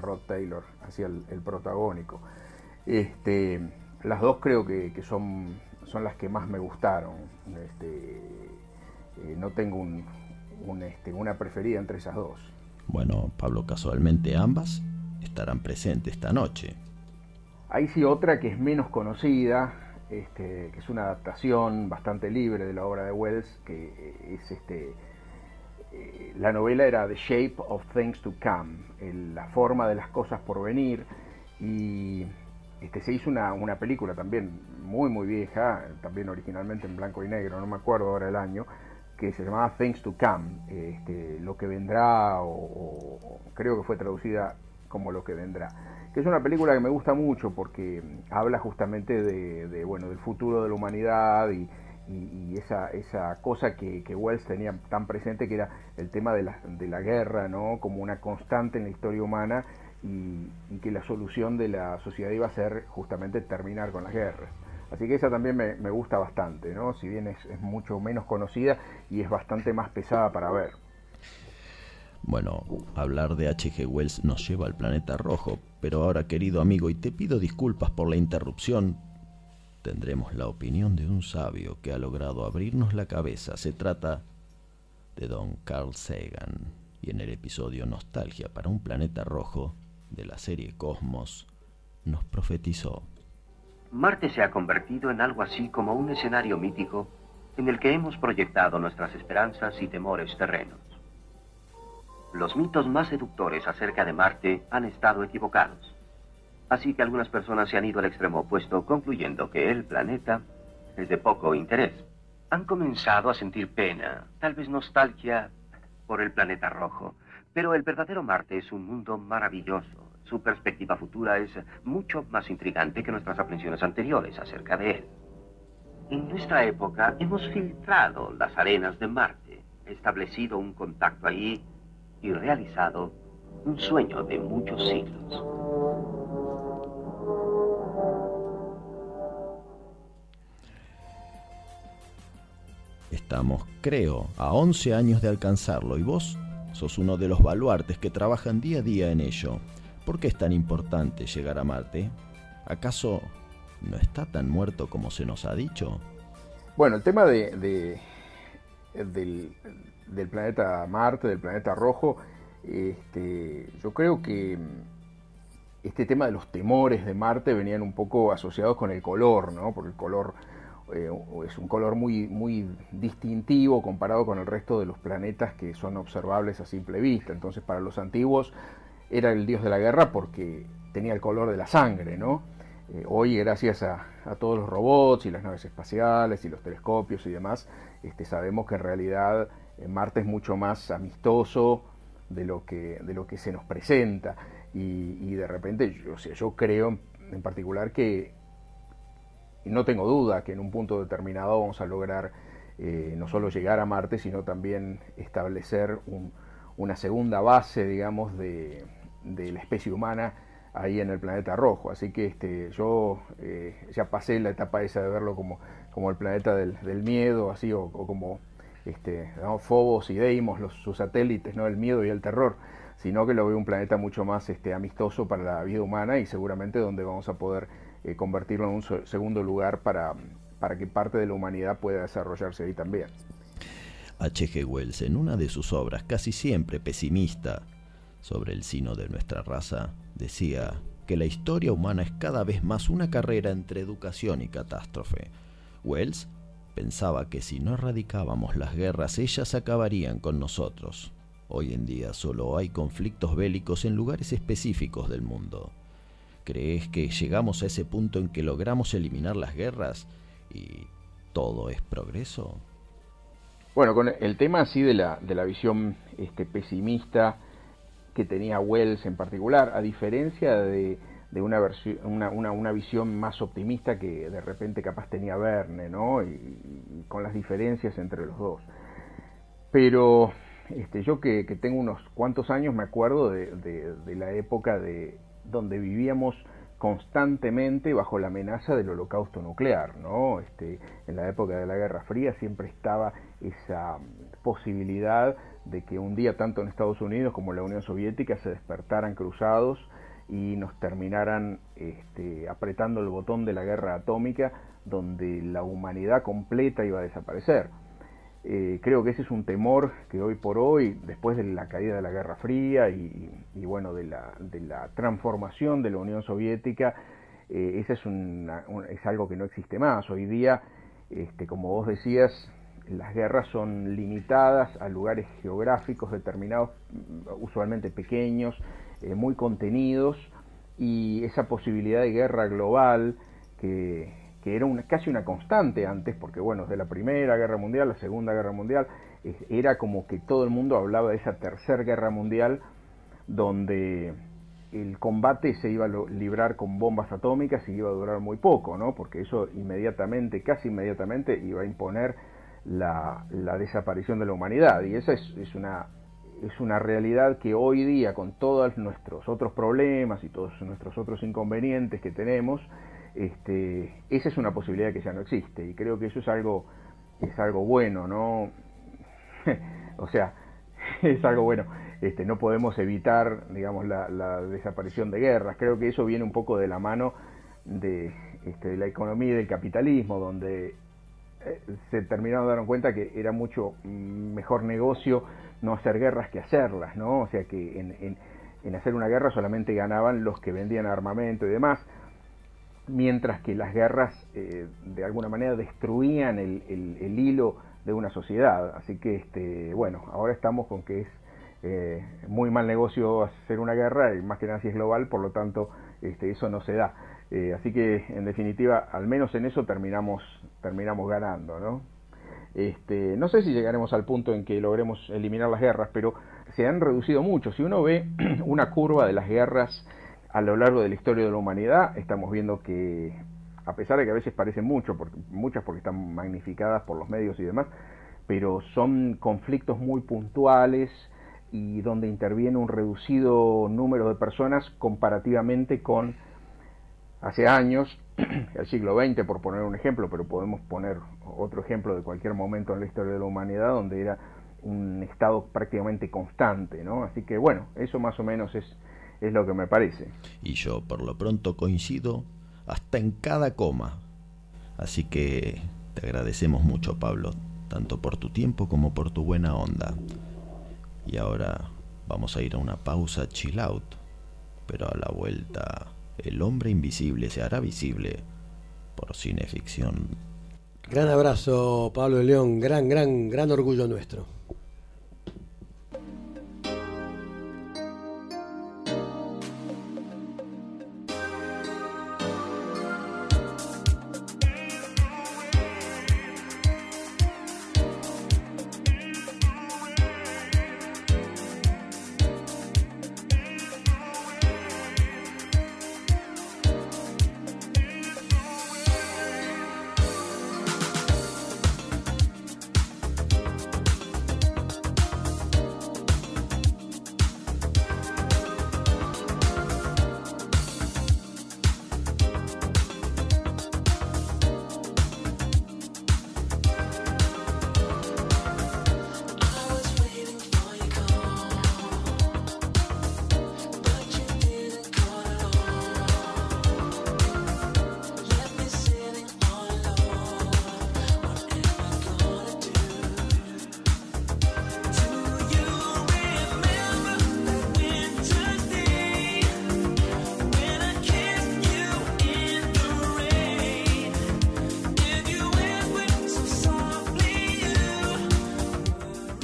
Rod Taylor, hacía el, el protagónico. Las dos creo que son, son las que más me gustaron. Este, eh, no tengo un- un, este, una preferida entre esas dos. Bueno, Pablo, casualmente ambas estarán presentes esta noche. Hay sí otra que es menos conocida, este, que es una adaptación bastante libre de la obra de Wells, que es este, eh, la novela era The Shape of Things to Come, el- la forma de las cosas por venir, y este, se hizo una, una película también muy muy vieja, también originalmente en blanco y negro, no me acuerdo ahora el año, que se llamaba Things to Come, este, lo que vendrá, o, creo que fue traducida como lo que vendrá que es una película que me gusta mucho porque habla justamente de, bueno del futuro de la humanidad y esa, esa cosa que, que Wells tenía tan presente que era el tema de la, de la guerra no como una constante en la historia humana y, y que la solución de la sociedad iba a ser justamente terminar con las guerras así que esa también me, gusta bastante no si bien es, es mucho menos conocida y es bastante más pesada para ver Bueno, hablar de H.G. Wells nos lleva al planeta rojo, pero ahora, querido amigo, y te pido disculpas por la interrupción, tendremos la opinión de un sabio que ha logrado abrirnos la cabeza. Se trata de don Carl Sagan, y en el episodio Nostalgia para un planeta rojo de la serie Cosmos, nos profetizó. Marte se ha convertido en algo así como un escenario mítico en el que hemos proyectado nuestras esperanzas y temores terrenos. Los mitos más seductores acerca de Marte han estado equivocados. Así que algunas personas se han ido al extremo opuesto, concluyendo que el planeta es de poco interés. Han comenzado a sentir pena, tal vez nostalgia por el planeta rojo. Pero el verdadero Marte es un mundo maravilloso. Su perspectiva futura es mucho más intrigante que nuestras aprensiones anteriores acerca de él. En nuestra época hemos filtrado las arenas de Marte, establecido un contacto allí y realizado un sueño de muchos siglos. Estamos, creo, a 11 años de alcanzarlo y vos sos uno de los baluartes que trabajan día a día en ello. ¿Por qué es tan importante llegar a Marte? ¿Acaso no está tan muerto como se nos ha dicho? Bueno, el tema de, de- del, del planeta Marte, del planeta rojo, este, yo creo que mm, este tema de los temores de Marte venían un poco asociados con el color, ¿no? Porque el color eh, es un color muy, muy distintivo comparado con el resto de los planetas que son observables a simple vista. Entonces, para los antiguos era el dios de la guerra porque tenía el color de la sangre, ¿no? Eh, hoy, gracias a, todos los robots y las naves espaciales y los telescopios y demás, este, sabemos que en realidad eh, Marte es mucho más amistoso de lo que, de lo que se nos presenta. Y, de repente, yo, o yo creo en particular que, no tengo duda que en un punto determinado vamos a lograr eh, no solo llegar a Marte, sino también establecer un- una segunda base, digamos, de, de la especie humana ahí en el planeta rojo. Así que este, yo eh, ya pasé la etapa esa de verlo como, como el planeta del, del miedo, así, o, como este, ¿no? Phobos y Deimos, los, sus satélites, ¿no? el miedo y el terror, sino que lo veo un planeta mucho más este, amistoso para la vida humana y seguramente donde vamos a poder eh, convertirlo en un segundo lugar para, para que parte de la humanidad pueda desarrollarse ahí también. H.G. Wells, en una de sus obras casi siempre pesimista sobre el sino de nuestra raza, decía que la historia humana es cada vez más una carrera entre educación y catástrofe. Wells pensaba que si no erradicábamos las guerras, ellas acabarían con nosotros. Hoy en día solo hay conflictos bélicos en lugares específicos del mundo. ¿Crees que llegamos a ese punto en que logramos eliminar las guerras y todo es progreso? Bueno, con el tema así de la, de la visión este, pesimista que tenía Wells en particular, a diferencia de, una, una, visión más optimista que de repente capaz tenía Verne, ¿no? Y, con las diferencias entre los dos. Pero este, yo que, tengo unos cuantos años me acuerdo de, de- de la época de donde vivíamos constantemente bajo la amenaza del holocausto nuclear, ¿no? Este, en la época de la Guerra Fría siempre estaba esa posibilidad de que un día tanto en Estados Unidos como en la Unión Soviética se despertaran cruzados y nos terminaran este, apretando el botón de la guerra atómica donde la humanidad completa iba a desaparecer. Eh, creo que ese es un temor que hoy por hoy, después de la caída de la Guerra Fría y, bueno, de la, de la, transformación de la Unión Soviética, eh, es, una, un, es, algo que no existe más. Hoy día, este, como vos decías, las guerras son limitadas a lugares geográficos determinados, usualmente pequeños, eh, muy contenidos, y esa posibilidad de guerra global que, que era una, casi una constante antes, porque bueno, desde la Primera Guerra Mundial, la Segunda Guerra Mundial, era como que todo el mundo hablaba de esa Tercera Guerra Mundial, donde el combate se iba a librar con bombas atómicas y iba a durar muy poco, ¿no? Porque eso inmediatamente, casi inmediatamente, iba a imponer la, la desaparición de la humanidad. Y esa es, una, es una realidad que hoy día, con todos nuestros otros problemas y todos nuestros otros inconvenientes que tenemos, este, esa es una posibilidad que ya no existe. Y creo que eso es algo es algo bueno no [laughs] o sea [laughs] es algo bueno. Este, no podemos evitar digamos la, la, desaparición de guerras. Creo que eso viene un poco de la mano de, este, de la economía y del capitalismo donde se terminaron dando cuenta que era mucho mejor negocio no hacer guerras que hacerlas no o sea que en, en, en hacer una guerra solamente ganaban los que vendían armamento y demás mientras que las guerras eh, de alguna manera destruían el, el, el, hilo de una sociedad. Así que, este, bueno, ahora estamos con que es eh, muy mal negocio hacer una guerra, y más que nada si es global, por lo tanto, este, eso no se da. Eh, así que, en definitiva, al menos en eso terminamos, terminamos ganando, ¿no? Este, no sé si llegaremos al punto en que logremos eliminar las guerras, pero se han reducido mucho. Si uno ve [clears throat] una curva de las guerras a lo largo de la historia de la humanidad estamos viendo que, a pesar de que a veces parecen mucho, muchas porque están magnificadas por los medios y demás, pero son conflictos muy puntuales y donde interviene un reducido número de personas comparativamente con hace años, [clears throat] el siglo XX por poner un ejemplo, pero podemos poner otro ejemplo de cualquier momento en la historia de la humanidad donde era un estado prácticamente constante, ¿no? Así que bueno, eso más o menos es es lo que me parece. Y yo por lo pronto coincido hasta en cada coma. Así que te agradecemos mucho, Pablo, tanto por tu tiempo como por tu buena onda. Y ahora vamos a ir a una pausa chill out, pero a la vuelta el hombre invisible se hará visible por cineficción. Gran abrazo, Pablo de León, gran, gran, gran orgullo nuestro.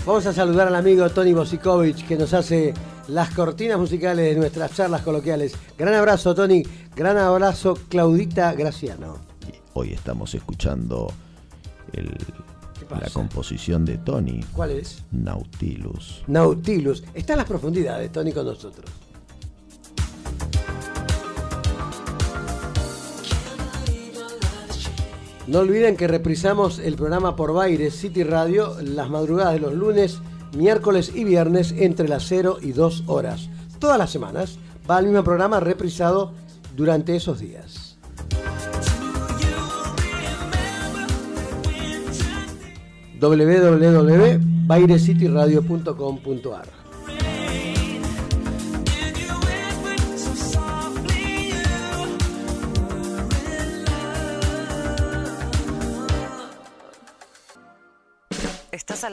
Vamos a saludar al amigo Tony Bosikovic que nos hace las cortinas musicales de nuestras charlas coloquiales. Gran abrazo, Tony. Gran abrazo, Claudita Graciano. Hoy estamos escuchando el, la composición de Tony. ¿Cuál es? Nautilus. Nautilus. Está en las profundidades, Tony, con nosotros. No olviden que reprisamos el programa por Baires City Radio las madrugadas de los lunes, miércoles y viernes entre las 0 y 2 horas. Todas las semanas va al mismo programa reprisado durante esos días.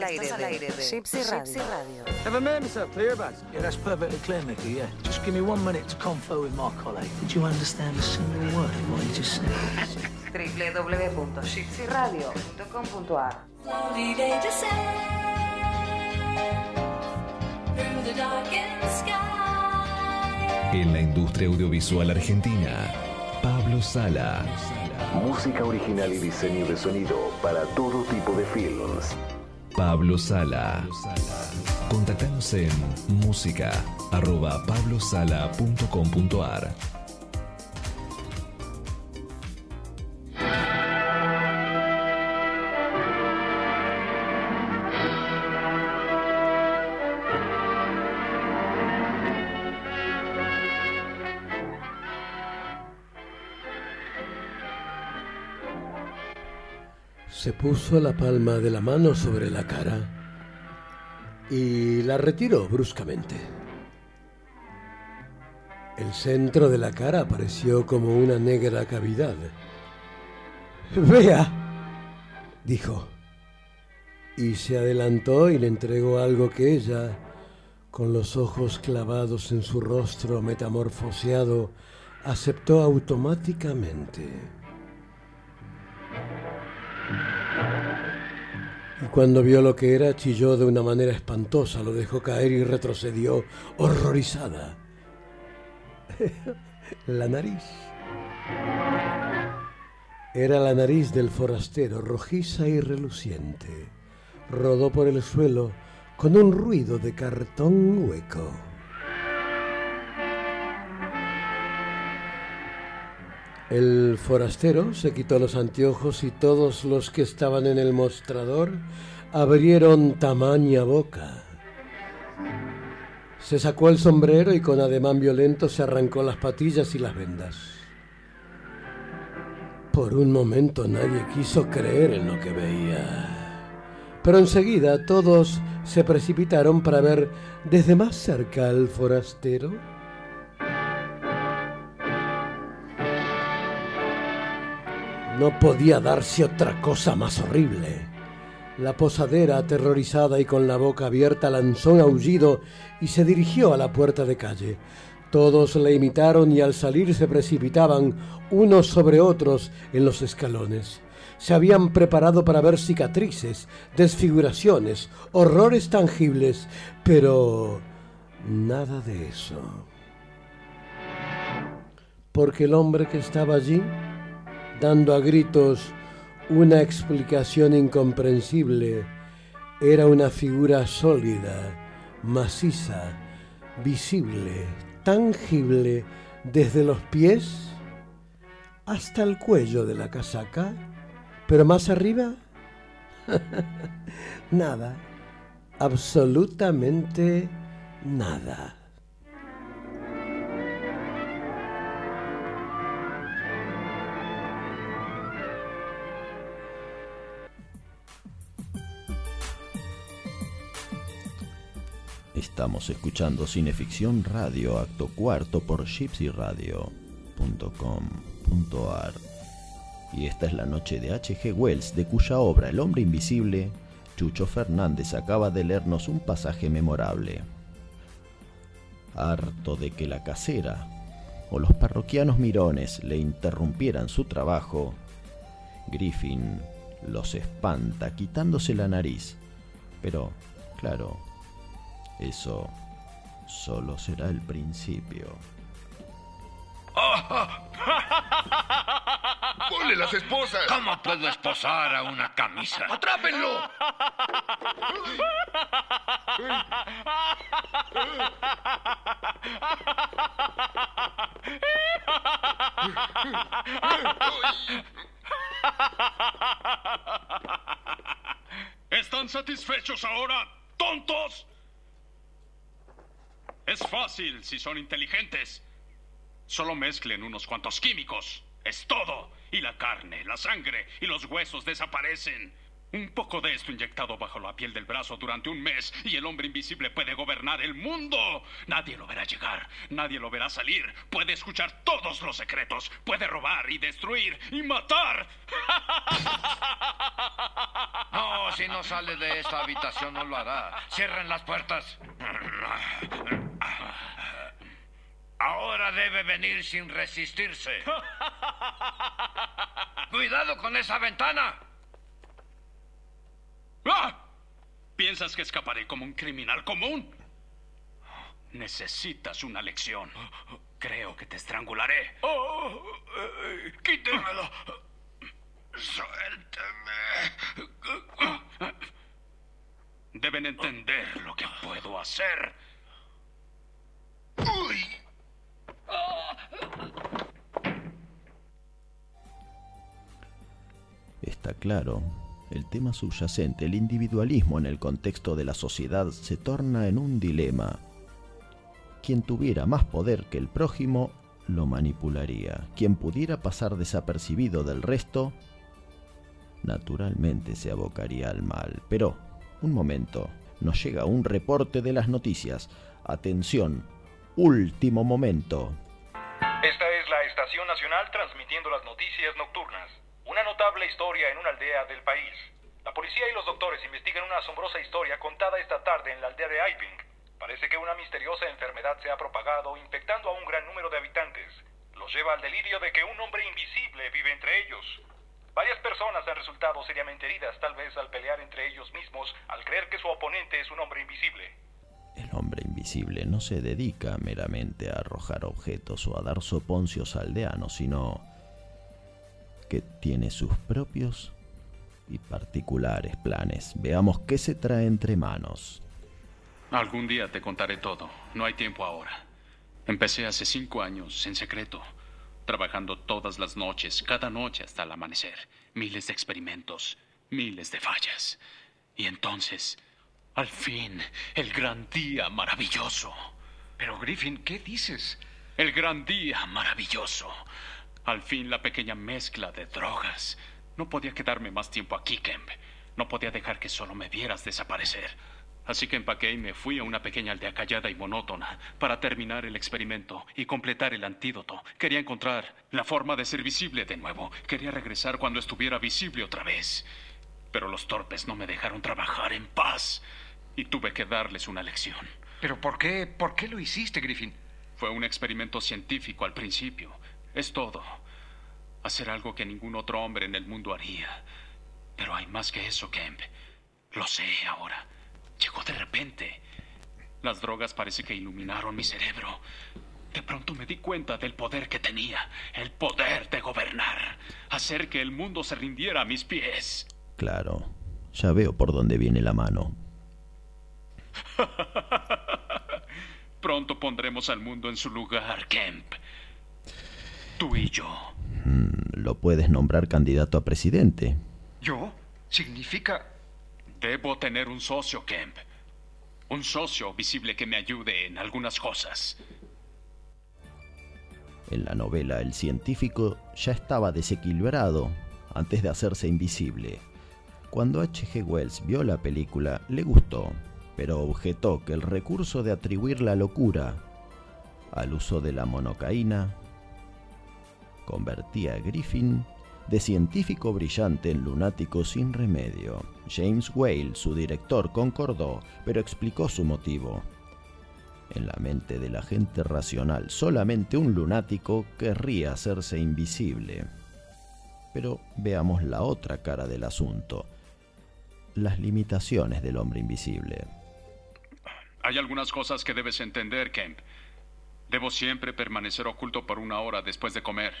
www.bairecityradio.com.ar Estás al aire, al de aire de Gypsy Radio. Gypsy Have I made myself clear about it? Yeah, that's perfectly clear, Mickey, yeah. Just give me one minute to confer with my colleague. Did you understand a single word of what he just said? www.gypsyradio.com.ar through the darkened sky. En la industria audiovisual argentina, Pablo Sala. Música original y diseño de sonido para todo tipo de films. Pablo Sala. Contactanos en música arroba pablosala.com.ar. Se puso la palma de la mano sobre la cara y la retiró bruscamente. El centro de la cara apareció como una negra cavidad. Vea, dijo, y se adelantó y le entregó algo que ella, con los ojos clavados en su rostro metamorfoseado, aceptó automáticamente. Y cuando vio lo que era, chilló de una manera espantosa, lo dejó caer y retrocedió horrorizada. [laughs] la nariz. Era la nariz del forastero, rojiza y reluciente. Rodó por el suelo con un ruido de cartón hueco. El forastero se quitó los anteojos y todos los que estaban en el mostrador abrieron tamaña boca. Se sacó el sombrero y con ademán violento se arrancó las patillas y las vendas. Por un momento nadie quiso creer en lo que veía. Pero enseguida todos se precipitaron para ver desde más cerca al forastero. No podía darse otra cosa más horrible. La posadera, aterrorizada y con la boca abierta, lanzó un aullido y se dirigió a la puerta de calle. Todos le imitaron y al salir se precipitaban unos sobre otros en los escalones. Se habían preparado para ver cicatrices, desfiguraciones, horrores tangibles, pero nada de eso. Porque el hombre que estaba allí dando a gritos una explicación incomprensible, era una figura sólida, maciza, visible, tangible desde los pies hasta el cuello de la casaca, pero más arriba, [laughs] nada, absolutamente nada. Estamos escuchando Cineficción Radio, acto cuarto por gypsyradio.com.ar. Y esta es la noche de H.G. Wells, de cuya obra El hombre invisible, Chucho Fernández acaba de leernos un pasaje memorable. Harto de que la casera o los parroquianos mirones le interrumpieran su trabajo, Griffin los espanta quitándose la nariz. Pero, claro, eso solo será el principio. [laughs] ¡Ponle las esposas! ¿Cómo puedo esposar a una camisa? ¡Atrápenlo! ¿Están satisfechos ahora, tontos? Es fácil si son inteligentes. Solo mezclen unos cuantos químicos. Es todo. Y la carne, la sangre y los huesos desaparecen. Un poco de esto inyectado bajo la piel del brazo durante un mes y el hombre invisible puede gobernar el mundo. Nadie lo verá llegar, nadie lo verá salir. Puede escuchar todos los secretos, puede robar y destruir y matar. No, si no sale de esta habitación no lo hará. Cierren las puertas. Ahora debe venir sin resistirse. [laughs] Cuidado con esa ventana. ¡Ah! ¿Piensas que escaparé como un criminal común? Necesitas una lección. Creo que te estrangularé. Oh, eh, quítemelo. Suélteme. Deben entender lo que puedo hacer. Está claro, el tema subyacente, el individualismo en el contexto de la sociedad, se torna en un dilema. Quien tuviera más poder que el prójimo lo manipularía. Quien pudiera pasar desapercibido del resto, naturalmente se abocaría al mal. Pero, un momento, nos llega un reporte de las noticias. Atención, último momento. Esta es la Estación Nacional transmitiendo las noticias nocturnas. Una notable historia en una aldea del país. La policía y los doctores investigan una asombrosa historia contada esta tarde en la aldea de Iping. Parece que una misteriosa enfermedad se ha propagado, infectando a un gran número de habitantes. Los lleva al delirio de que un hombre invisible vive entre ellos. Varias personas han resultado seriamente heridas, tal vez al pelear entre ellos mismos, al creer que su oponente es un hombre invisible. El hombre invisible no se dedica meramente a arrojar objetos o a dar soponcios aldeanos, sino que tiene sus propios y particulares planes. Veamos qué se trae entre manos. Algún día te contaré todo. No hay tiempo ahora. Empecé hace cinco años en secreto, trabajando todas las noches, cada noche hasta el amanecer. Miles de experimentos, miles de fallas. Y entonces, al fin, el gran día maravilloso. Pero Griffin, ¿qué dices? El gran día maravilloso. Al fin la pequeña mezcla de drogas. No podía quedarme más tiempo aquí, Kemp. No podía dejar que solo me vieras desaparecer. Así que empaqué y me fui a una pequeña aldea callada y monótona para terminar el experimento y completar el antídoto. Quería encontrar la forma de ser visible de nuevo. Quería regresar cuando estuviera visible otra vez. Pero los torpes no me dejaron trabajar en paz y tuve que darles una lección. ¿Pero por qué? ¿Por qué lo hiciste, Griffin? Fue un experimento científico al principio. Es todo. Hacer algo que ningún otro hombre en el mundo haría. Pero hay más que eso, Kemp. Lo sé ahora. Llegó de repente. Las drogas parece que iluminaron mi cerebro. De pronto me di cuenta del poder que tenía. El poder de gobernar. Hacer que el mundo se rindiera a mis pies. Claro, ya veo por dónde viene la mano. [laughs] Pronto pondremos al mundo en su lugar, Kemp. Tú y yo. Mm, Lo puedes nombrar candidato a presidente. ¿Yo? ¿Significa...? Debo tener un socio, Kemp. Un socio visible que me ayude en algunas cosas. En la novela, el científico ya estaba desequilibrado antes de hacerse invisible. Cuando H.G. Wells vio la película, le gustó, pero objetó que el recurso de atribuir la locura al uso de la monocaína convertía a Griffin de científico brillante en lunático sin remedio. James Whale, su director, concordó, pero explicó su motivo. En la mente de la gente racional, solamente un lunático querría hacerse invisible. Pero veamos la otra cara del asunto, las limitaciones del hombre invisible. Hay algunas cosas que debes entender, Kemp. Debo siempre permanecer oculto por una hora después de comer.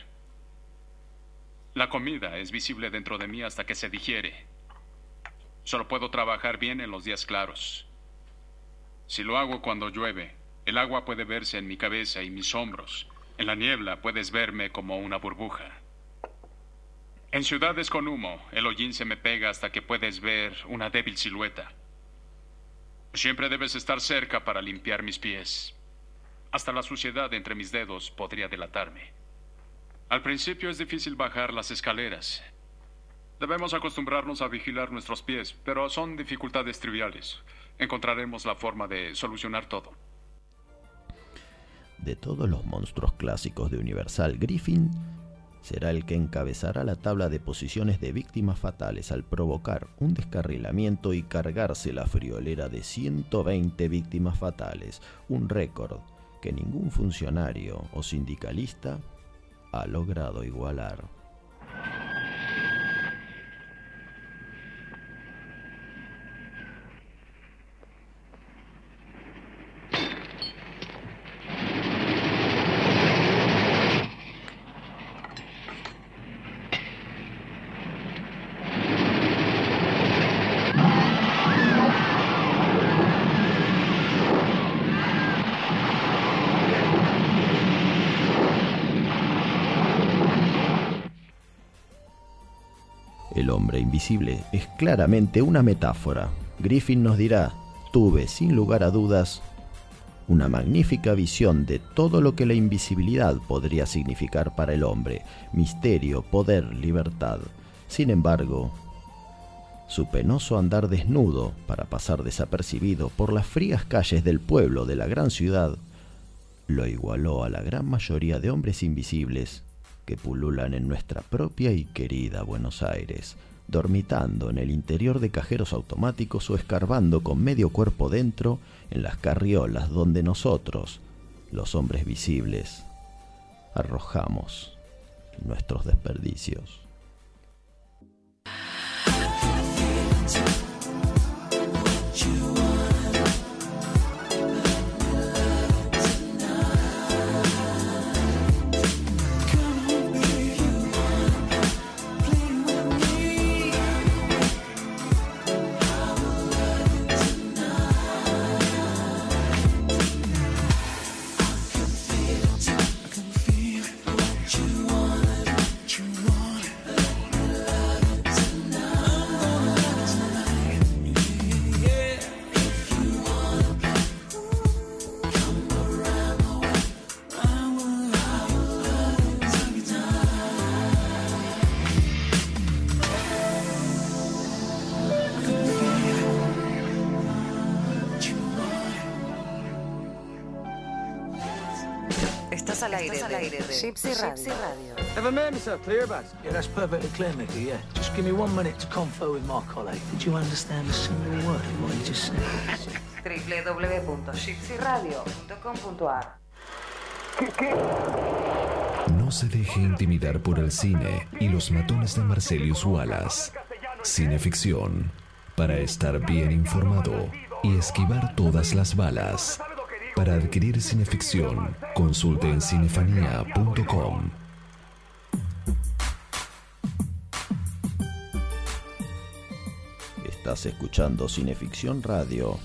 La comida es visible dentro de mí hasta que se digiere. Solo puedo trabajar bien en los días claros. Si lo hago cuando llueve, el agua puede verse en mi cabeza y mis hombros. En la niebla puedes verme como una burbuja. En ciudades con humo, el hollín se me pega hasta que puedes ver una débil silueta. Siempre debes estar cerca para limpiar mis pies. Hasta la suciedad entre mis dedos podría delatarme. Al principio es difícil bajar las escaleras. Debemos acostumbrarnos a vigilar nuestros pies, pero son dificultades triviales. Encontraremos la forma de solucionar todo. De todos los monstruos clásicos de Universal, Griffin será el que encabezará la tabla de posiciones de víctimas fatales al provocar un descarrilamiento y cargarse la friolera de 120 víctimas fatales, un récord que ningún funcionario o sindicalista ha logrado igualar. Es claramente una metáfora. Griffin nos dirá, tuve sin lugar a dudas una magnífica visión de todo lo que la invisibilidad podría significar para el hombre, misterio, poder, libertad. Sin embargo, su penoso andar desnudo para pasar desapercibido por las frías calles del pueblo de la gran ciudad lo igualó a la gran mayoría de hombres invisibles que pululan en nuestra propia y querida Buenos Aires, dormitando en el interior de cajeros automáticos o escarbando con medio cuerpo dentro en las carriolas donde nosotros, los hombres visibles, arrojamos nuestros desperdicios. Myself clear, Baz? Yeah, that's perfectly clear, Mickey, yeah. Just give me one minute to confer with my colleague. Did you understand a single word of what he just said? www.gypsyradio.com.ar No se deje intimidar por el cine y los matones de Marcelius Wallace. Cineficción. Para estar bien informado y esquivar todas las balas. Para adquirir cineficción, consulte en cinefanía.com. Estás escuchando Cineficción Radio.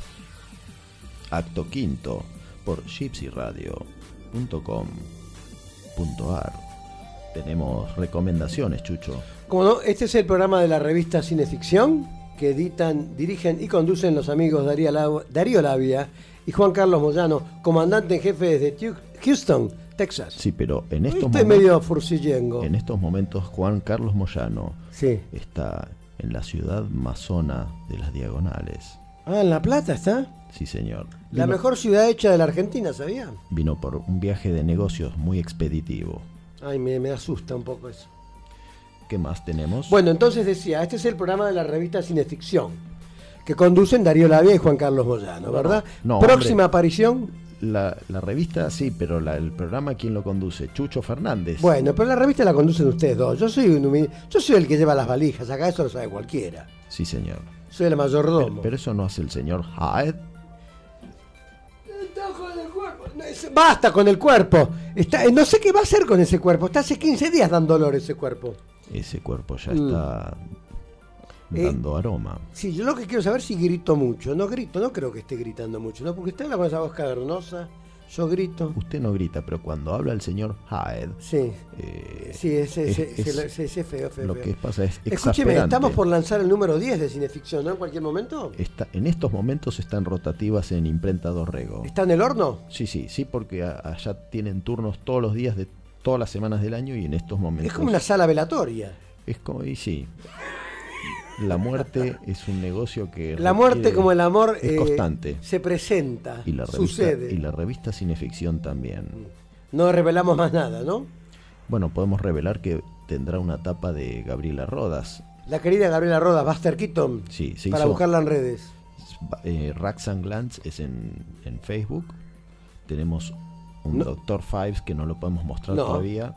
Acto quinto por gypsyradio.com.ar. Tenemos recomendaciones, Chucho. Como no, este es el programa de la revista Cineficción que editan, dirigen y conducen los amigos Darío, Labia y Juan Carlos Moyano, comandante en jefe desde Houston, Texas. Sí, pero en estos Estoy momentos. medio. En estos momentos, Juan Carlos Moyano Sí. está en la ciudad masona de las Diagonales. Ah, en La Plata está. Sí, señor. La Vino- mejor ciudad hecha de la Argentina, ¿sabía? Vino por un viaje de negocios muy expeditivo. Ay, me, me asusta un poco eso. ¿Qué más tenemos? Bueno, entonces decía, este es el programa de la revista Cineficción, que conducen Darío Labia y Juan Carlos Moyano, ¿verdad? no, Próxima hombre. aparición. La, la revista sí, pero la- el programa, ¿quién lo conduce? Chucho Fernández. Bueno, pero la revista la conducen ustedes dos. Yo soy un yo soy el que lleva las valijas, acá eso lo sabe cualquiera. Sí, señor. Soy el mayordomo. Pero, pero eso no hace el señor Haed. Basta con el cuerpo. Está, eh, no sé qué va a hacer con ese cuerpo. Está hace 15 días dando dolor ese cuerpo. Ese cuerpo ya Mm. está Eh, dando aroma. Sí, yo lo que quiero saber es si grito mucho. No grito, no creo que esté gritando mucho, ¿no? Porque con esa voz cavernosa. Yo grito. Usted no grita, pero cuando habla el señor Hyde. Sí. eh, Sí, ese es- es- es feo, feo, Lo feo. que pasa es Escúcheme, estamos por lanzar el número 10 de Cineficción, ¿no? En cualquier momento. Está- en estos momentos están rotativas en Imprenta Dorrego. ¿Está en el horno? Sí, sí, sí, porque a- allá tienen turnos todos los días de todas las semanas del año y en estos momentos. Es como una sala velatoria. Es como, y sí. La muerte es un negocio que. La muerte, como el amor, es eh, constante. se presenta, Y la revista, sucede. y la revista Cineficción también. No revelamos más nada, ¿no? Bueno, podemos revelar que tendrá una tapa de Gabriela Rodas. La querida Gabriela Rodas, Buster Keaton, Sí, se para hizo- buscarla en redes. Eh, Racks and Glance es en, en Facebook. Tenemos un No. Doctor Fives que no lo podemos mostrar No. todavía.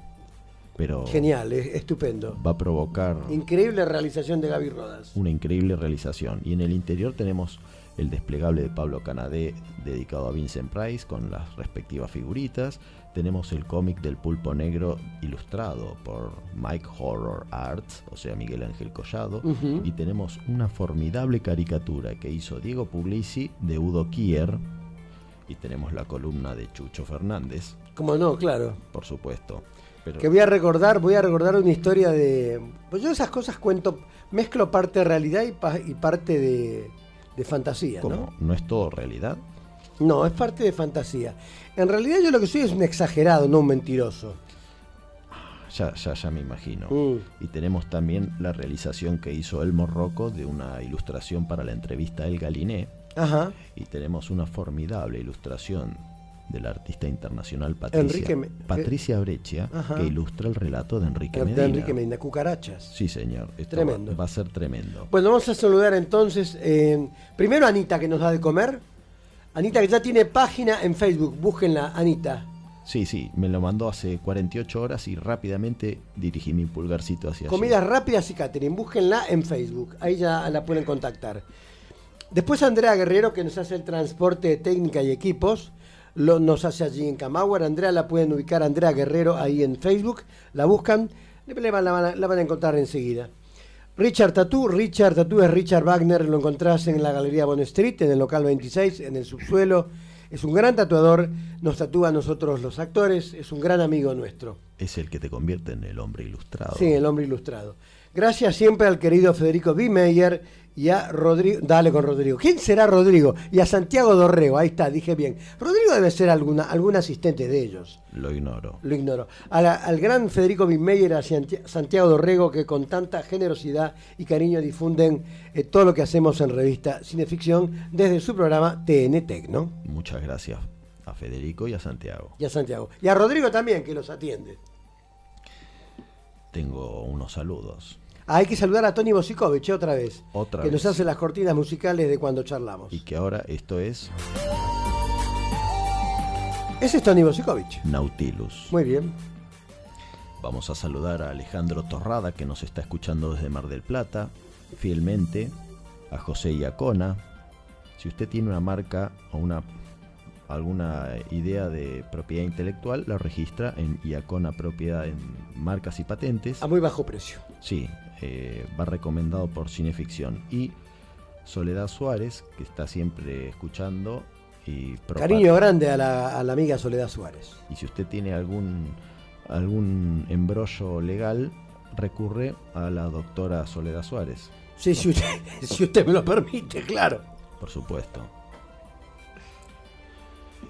Pero Genial, es estupendo. va a provocar Increíble realización de Gaby Rodas. una increíble realización. Y en el interior tenemos el desplegable de Pablo Canadé dedicado a Vincent Price con las respectivas figuritas. Tenemos el cómic del pulpo negro ilustrado por Mike Horror Arts, o sea Miguel Ángel Collado. Y tenemos una formidable caricatura que hizo Diego Puglisi de Udo Kier. Y tenemos la columna de Chucho Fernández, Como no, claro. por supuesto. Pero Que voy a recordar, voy a recordar una historia de. Pues yo esas cosas cuento, mezclo parte de realidad y, pa- y parte de, de fantasía, ¿no? no es todo realidad, No, es parte de fantasía. En realidad yo lo que soy es un exagerado, no un mentiroso. Ya, ya, ya me imagino. Mm. Y tenemos también la realización que hizo Elmo Rocco de una ilustración para la entrevista El Galiné. Ajá. Y tenemos una formidable ilustración del artista internacional Patricia, Me- Patricia Breccia, Ajá. que ilustra el relato de Enrique De Medina. Enrique Medina, cucarachas. Sí, señor. Esto Tremendo. Va, va a ser tremendo. Bueno, vamos a saludar entonces. eh, primero Anita que nos da de comer. Anita que ya tiene página en Facebook. Búsquenla, Anita. Sí, sí, me lo mandó hace 48 horas y rápidamente dirigí mi pulgarcito hacia allí. Comidas rápidas y catering. Búsquenla en Facebook. Ahí ya la pueden contactar. Después Andrea Guerrero, que nos hace el transporte de técnica y equipos. Lo, nos hace allí en Camagüey. Andrea la pueden ubicar, Andrea Guerrero, ahí en Facebook. La buscan. La van, a, la van a encontrar enseguida. Richard Tatú. Richard Tatú es Richard Wagner. Lo encontrás en la Galería Bond Street, en el local 26, en el subsuelo. Es un gran tatuador. Nos tatúa a nosotros los actores. Es un gran amigo nuestro. Es el que te convierte en el hombre ilustrado. Sí, el hombre ilustrado. Gracias siempre al querido Federico B. Meyer y a Rodrigo. Dale con Rodrigo. ¿Quién será Rodrigo? Y a Santiago Dorrego. Ahí está, dije bien. Rodrigo debe ser alguna, algún asistente de ellos. Lo ignoro. Lo ignoro. A la- al gran Federico B. Meyer y a Santi- Santiago Dorrego que con tanta generosidad y cariño difunden eh, todo lo que hacemos en revista Cineficción desde su programa TN Tecno. Muchas gracias a Federico y a Santiago. Y a Santiago. Y a Rodrigo también, que los atiende. Tengo unos saludos. Ah, hay que saludar a Tony Bosikovich otra vez. Otra que vez. nos hace las cortinas musicales de cuando charlamos. Y que ahora esto es Ese es Tony Bosikovich. Nautilus. Muy bien. Vamos a saludar a Alejandro Torrada que nos está escuchando desde Mar del Plata, fielmente, a José Iacona. Si usted tiene una marca o una alguna idea de propiedad intelectual, la registra en Iacona Propiedad en Marcas y Patentes. A muy bajo precio. Sí, eh, va recomendado por Cineficción. Y Soledad Suárez, que está siempre escuchando y Cariño grande a la, a la amiga Soledad Suárez. y si usted tiene algún, algún embrollo legal, recurre a la doctora Soledad Suárez. Sí, si usted, [laughs] si usted me lo permite, claro. Por supuesto.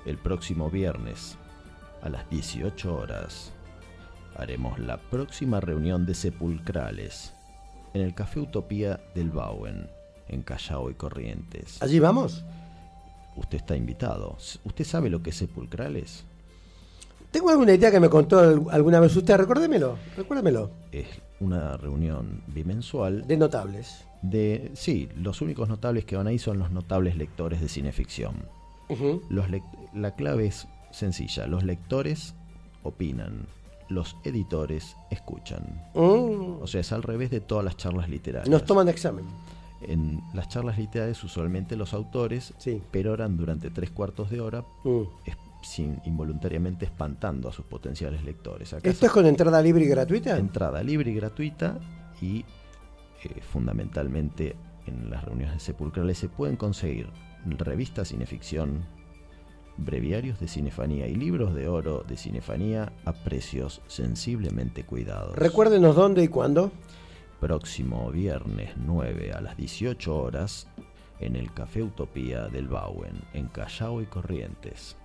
El próximo viernes, a las 18 horas, haremos la próxima reunión de sepulcrales en el Café Utopía del Bauen, en Callao y Corrientes. ¿Allí vamos? Usted está invitado. ¿Usted sabe lo que es sepulcrales? Tengo alguna idea que me contó al- alguna vez usted. Recuérdemelo. Recuérdemelo. Es una reunión bimensual. De notables. De, sí, los únicos notables que van ahí son los notables lectores de cineficción. Los la clave es sencilla. Los lectores opinan. Los editores escuchan. Mm. O sea, es al revés de todas las charlas literarias. Nos toman examen. En las charlas literarias usualmente los autores peroran durante tres cuartos de hora Mm. es- sin, involuntariamente espantando a sus potenciales lectores. Acá ¿Esto es con entrada libre y gratuita? entrada libre y gratuita y eh, fundamentalmente en las reuniones sepulcrales se pueden conseguir revistas cineficción, breviarios de cinefanía y libros de oro de cinefanía a precios sensiblemente cuidados. Recuérdenos dónde y cuándo. Próximo viernes 9 a las 18 horas en el Café Utopía del Bauen, en Callao y Corrientes.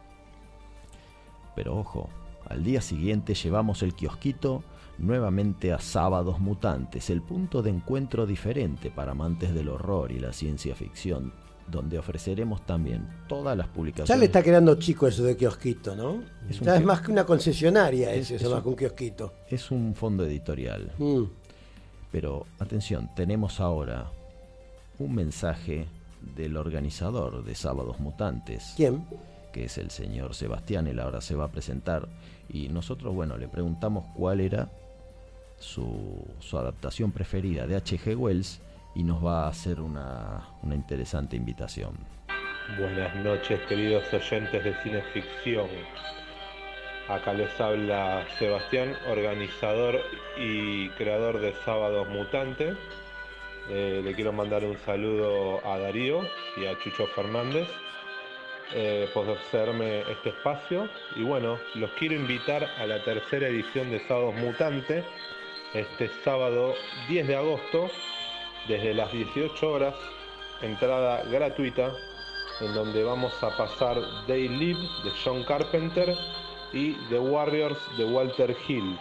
Pero ojo, al día siguiente llevamos el kiosquito nuevamente a Sábados Mutantes, el punto de encuentro diferente para amantes del horror y la ciencia ficción, donde ofreceremos también todas las publicaciones. Ya le está quedando chico eso de kiosquito, ¿no? Es ya es más que una concesionaria Es- ese, es eso más que un kiosquito. Es un fondo editorial. Mm. Pero atención, tenemos ahora un mensaje del organizador de Sábados Mutantes. ¿Quién? Que es el señor Sebastián, él ahora se va a presentar. Y nosotros, bueno, le preguntamos cuál era su, su adaptación preferida de H.G. Wells y nos va a hacer una, una interesante invitación. Buenas noches, queridos oyentes de Cineficción. Acá les habla Sebastián, organizador y creador de Sábados Mutante. Eh, le quiero mandar un saludo a Darío y a Chucho Fernández eh, por hacerme este espacio. Y bueno, los quiero invitar a la tercera edición de Sábados Mutante, este sábado 10 de agosto, desde las 18 horas, entrada gratuita, en donde vamos a pasar Day Live de John Carpenter y The Warriors de Walter Hill,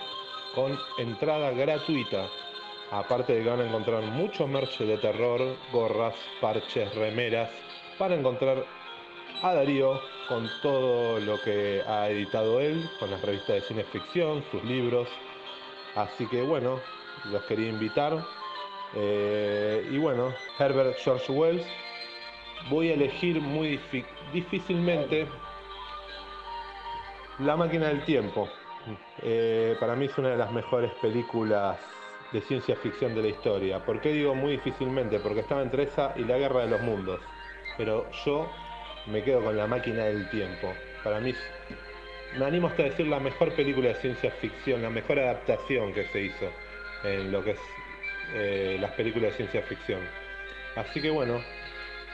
con entrada gratuita. Aparte de que van a encontrar mucho merch de terror, gorras, parches, remeras, para encontrar a Darío con todo lo que ha editado él, con las revistas de cine ficción, sus libros. Así que bueno, los quería invitar. Eh, y bueno, Herbert George Wells. Voy a elegir muy difícilmente La máquina del tiempo. Eh, para mí es una de las mejores películas de ciencia ficción de la historia. ¿Por qué digo muy difícilmente? Porque estaba entre esa y La Guerra de los Mundos. Pero yo me quedo con La máquina del tiempo. Para mí me animo hasta decir la mejor película de ciencia ficción, la mejor adaptación que se hizo en lo que es eh, las películas de ciencia ficción. Así que bueno,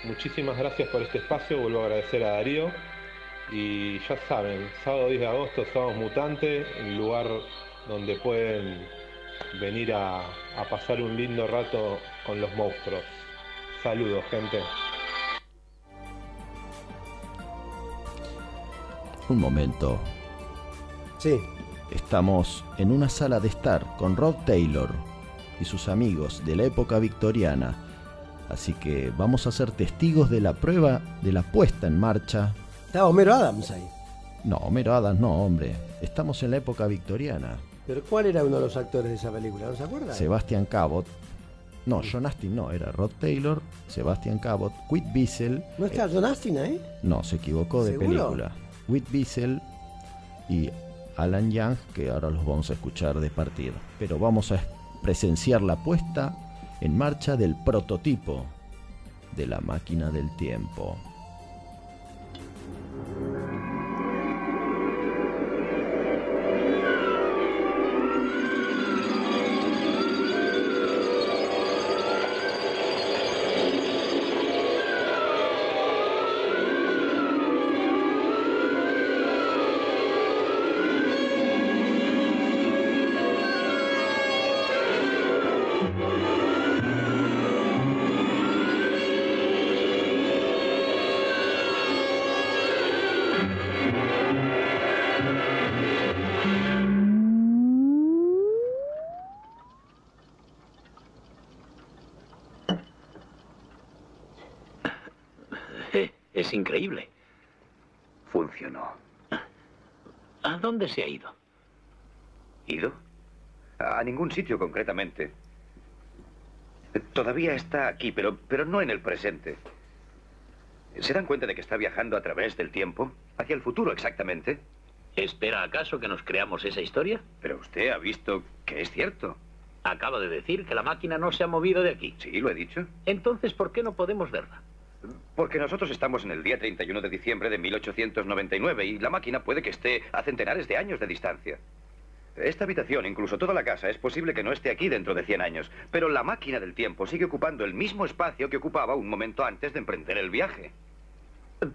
muchísimas gracias por este espacio, vuelvo a agradecer a Darío y ya saben, sábado 10 de agosto, sábado mutante, un lugar donde pueden venir a, a pasar un lindo rato con los monstruos. Saludos, gente. Un momento. Sí. Estamos en una sala de estar con Rod Taylor y sus amigos de la época victoriana. Así que vamos a ser testigos de la prueba de la puesta en marcha. Estaba Homero Adams ahí. No, Homero Adams no, hombre. Estamos en la época victoriana. Pero ¿cuál era uno de los actores de esa película? ¿No se acuerda? Sebastian Cabot. No, John Astin no, era Rod Taylor, Sebastian Cabot, Whit Bissell. ¿No está John Astin ahí? No, se equivocó de ¿Seguro? película. Whit Bissell y Alan Young, que ahora los vamos a escuchar de partido. Pero vamos a presenciar la puesta en marcha del prototipo de la máquina del tiempo. Increíble. Funcionó. ¿A dónde se ha ido? ¿Ido? A ningún sitio concretamente. Todavía está aquí, pero, pero no en el presente. ¿Se dan cuenta de que está viajando a través del tiempo? Hacia el futuro, exactamente. ¿Espera acaso que nos creamos esa historia? Pero usted ha visto que es cierto. Acaba de decir que la máquina no se ha movido de aquí. Sí, lo he dicho. Entonces, ¿por qué no podemos verla? Porque nosotros estamos en el día 31 de diciembre de 1899 y la máquina puede que esté a centenares de años de distancia. Esta habitación, incluso toda la casa, es posible que no esté aquí dentro de 100 años, pero la máquina del tiempo sigue ocupando el mismo espacio que ocupaba un momento antes de emprender el viaje.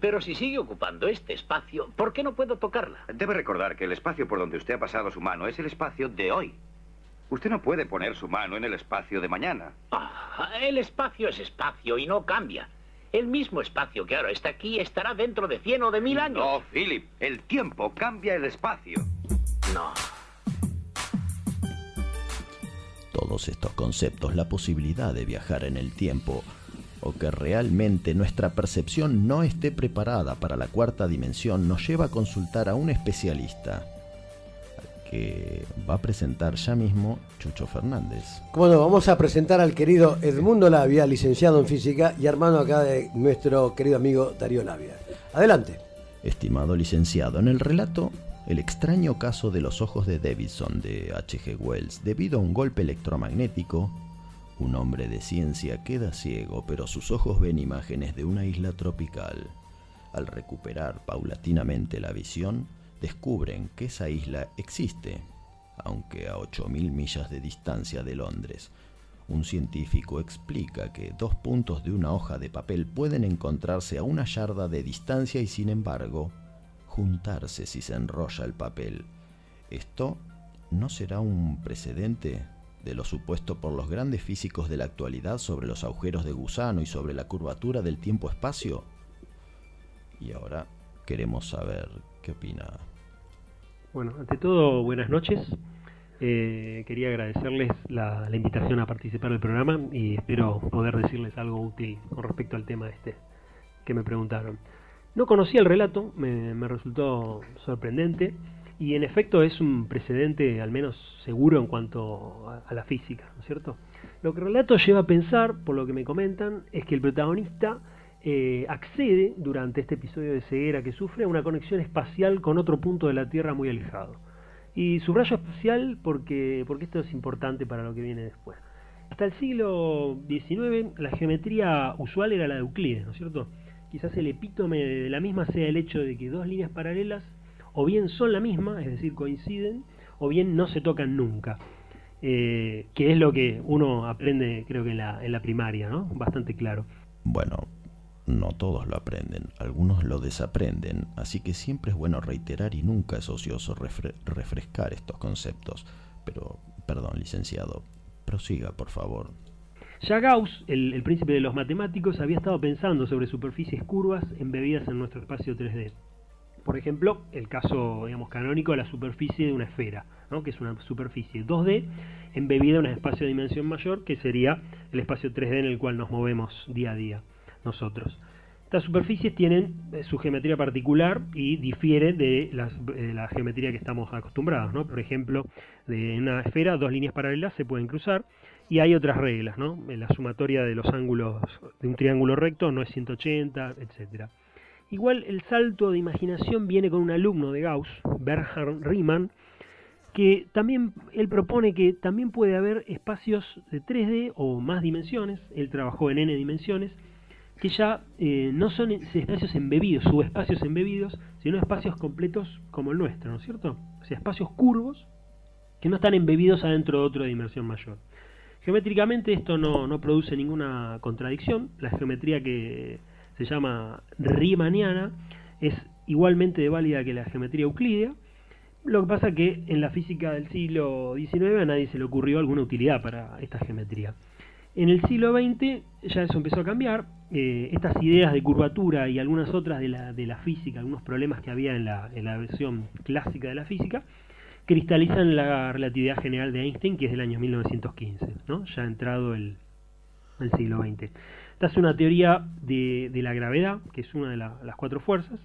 Pero si sigue ocupando este espacio, ¿por qué no puedo tocarla? Debe recordar que el espacio por donde usted ha pasado su mano es el espacio de hoy. Usted no puede poner su mano en el espacio de mañana. Ah, el espacio es espacio y no cambia. El mismo espacio que ahora está aquí estará dentro de 100 o de mil años. No, Philip, el tiempo cambia el espacio. No. Todos estos conceptos, la posibilidad de viajar en el tiempo, o que realmente nuestra percepción no esté preparada para la cuarta dimensión, nos lleva a consultar a un especialista que va a presentar ya mismo Chucho Fernández. Bueno, vamos a presentar al querido Edmundo Labia, licenciado en física y hermano acá de nuestro querido amigo Darío Labia. Adelante. Estimado licenciado, en el relato El extraño caso de los ojos de Davidson de H.G. Wells, debido a un golpe electromagnético, un hombre de ciencia queda ciego, pero sus ojos ven imágenes de una isla tropical. Al recuperar paulatinamente la visión, descubren que esa isla existe, aunque a 8.000 millas de distancia de Londres. Un científico explica que dos puntos de una hoja de papel pueden encontrarse a una yarda de distancia y sin embargo juntarse si se enrolla el papel. ¿Esto no será un precedente de lo supuesto por los grandes físicos de la actualidad sobre los agujeros de gusano y sobre la curvatura del tiempo-espacio? Y ahora queremos saber qué opina. Bueno, ante todo, buenas noches. Eh, quería agradecerles la, invitación a participar del programa y espero poder decirles algo útil con respecto al tema este que me preguntaron. No conocía el relato, me, me resultó sorprendente y en efecto es un precedente al menos seguro en cuanto a, a la física, ¿no es cierto? Lo que el relato lleva a pensar, por lo que me comentan, es que el protagonista eh, accede durante este episodio de ceguera que sufre a una conexión espacial con otro punto de la Tierra muy alejado. Y subrayo espacial porque, porque esto es importante para lo que viene después. Hasta el siglo XIX la geometría usual era la de Euclides, ¿no es cierto? Quizás el epítome de la misma sea el hecho de que dos líneas paralelas o bien son la misma, es decir, coinciden, o bien no se tocan nunca. Eh, que es lo que uno aprende creo que en la, en la primaria, ¿no? Bastante claro. Bueno, no todos lo aprenden, algunos lo desaprenden, así que siempre es bueno reiterar y nunca es ocioso refre refrescar estos conceptos. Pero, perdón, licenciado, prosiga, por favor. Ya Gauss, el, el príncipe de los matemáticos, había estado pensando sobre superficies curvas embebidas en nuestro espacio 3D. Por ejemplo, el caso digamos, canónico de la superficie de una esfera, ¿no? que es una superficie 2D embebida en un espacio de dimensión mayor, que sería el espacio 3D en el cual nos movemos día a día nosotros. Estas superficies tienen eh, su geometría particular y difiere de, de la geometría que estamos acostumbrados. Por ejemplo, de una esfera, dos líneas paralelas se pueden cruzar y hay otras reglas. ¿no? La sumatoria de los ángulos de un triángulo recto no es 180, etcétera. Igual el salto de imaginación viene con un alumno de Gauss, Bernhard Riemann, que también él propone que también puede haber espacios de 3D o más dimensiones, él trabajó en n dimensiones, que ya eh, no son espacios embebidos, subespacios embebidos, sino espacios completos como el nuestro, ¿no es cierto? O sea, espacios curvos que no están embebidos adentro de otra dimensión mayor. Geométricamente esto no, produce ninguna contradicción, la geometría que se llama riemanniana es igualmente válida que la geometría euclídea, lo que pasa que en la física del siglo XIX a nadie se le ocurrió alguna utilidad para esta geometría. En el siglo XX ya eso empezó a cambiar, eh, estas ideas de curvatura y algunas otras de la, de la física, algunos problemas que había en la, en la versión clásica de la física, cristalizan la relatividad general de Einstein, que es del año 1915, ¿no? ya ha entrado el, el siglo XX. Esta es una teoría de, de la gravedad, que es una de la, las cuatro fuerzas,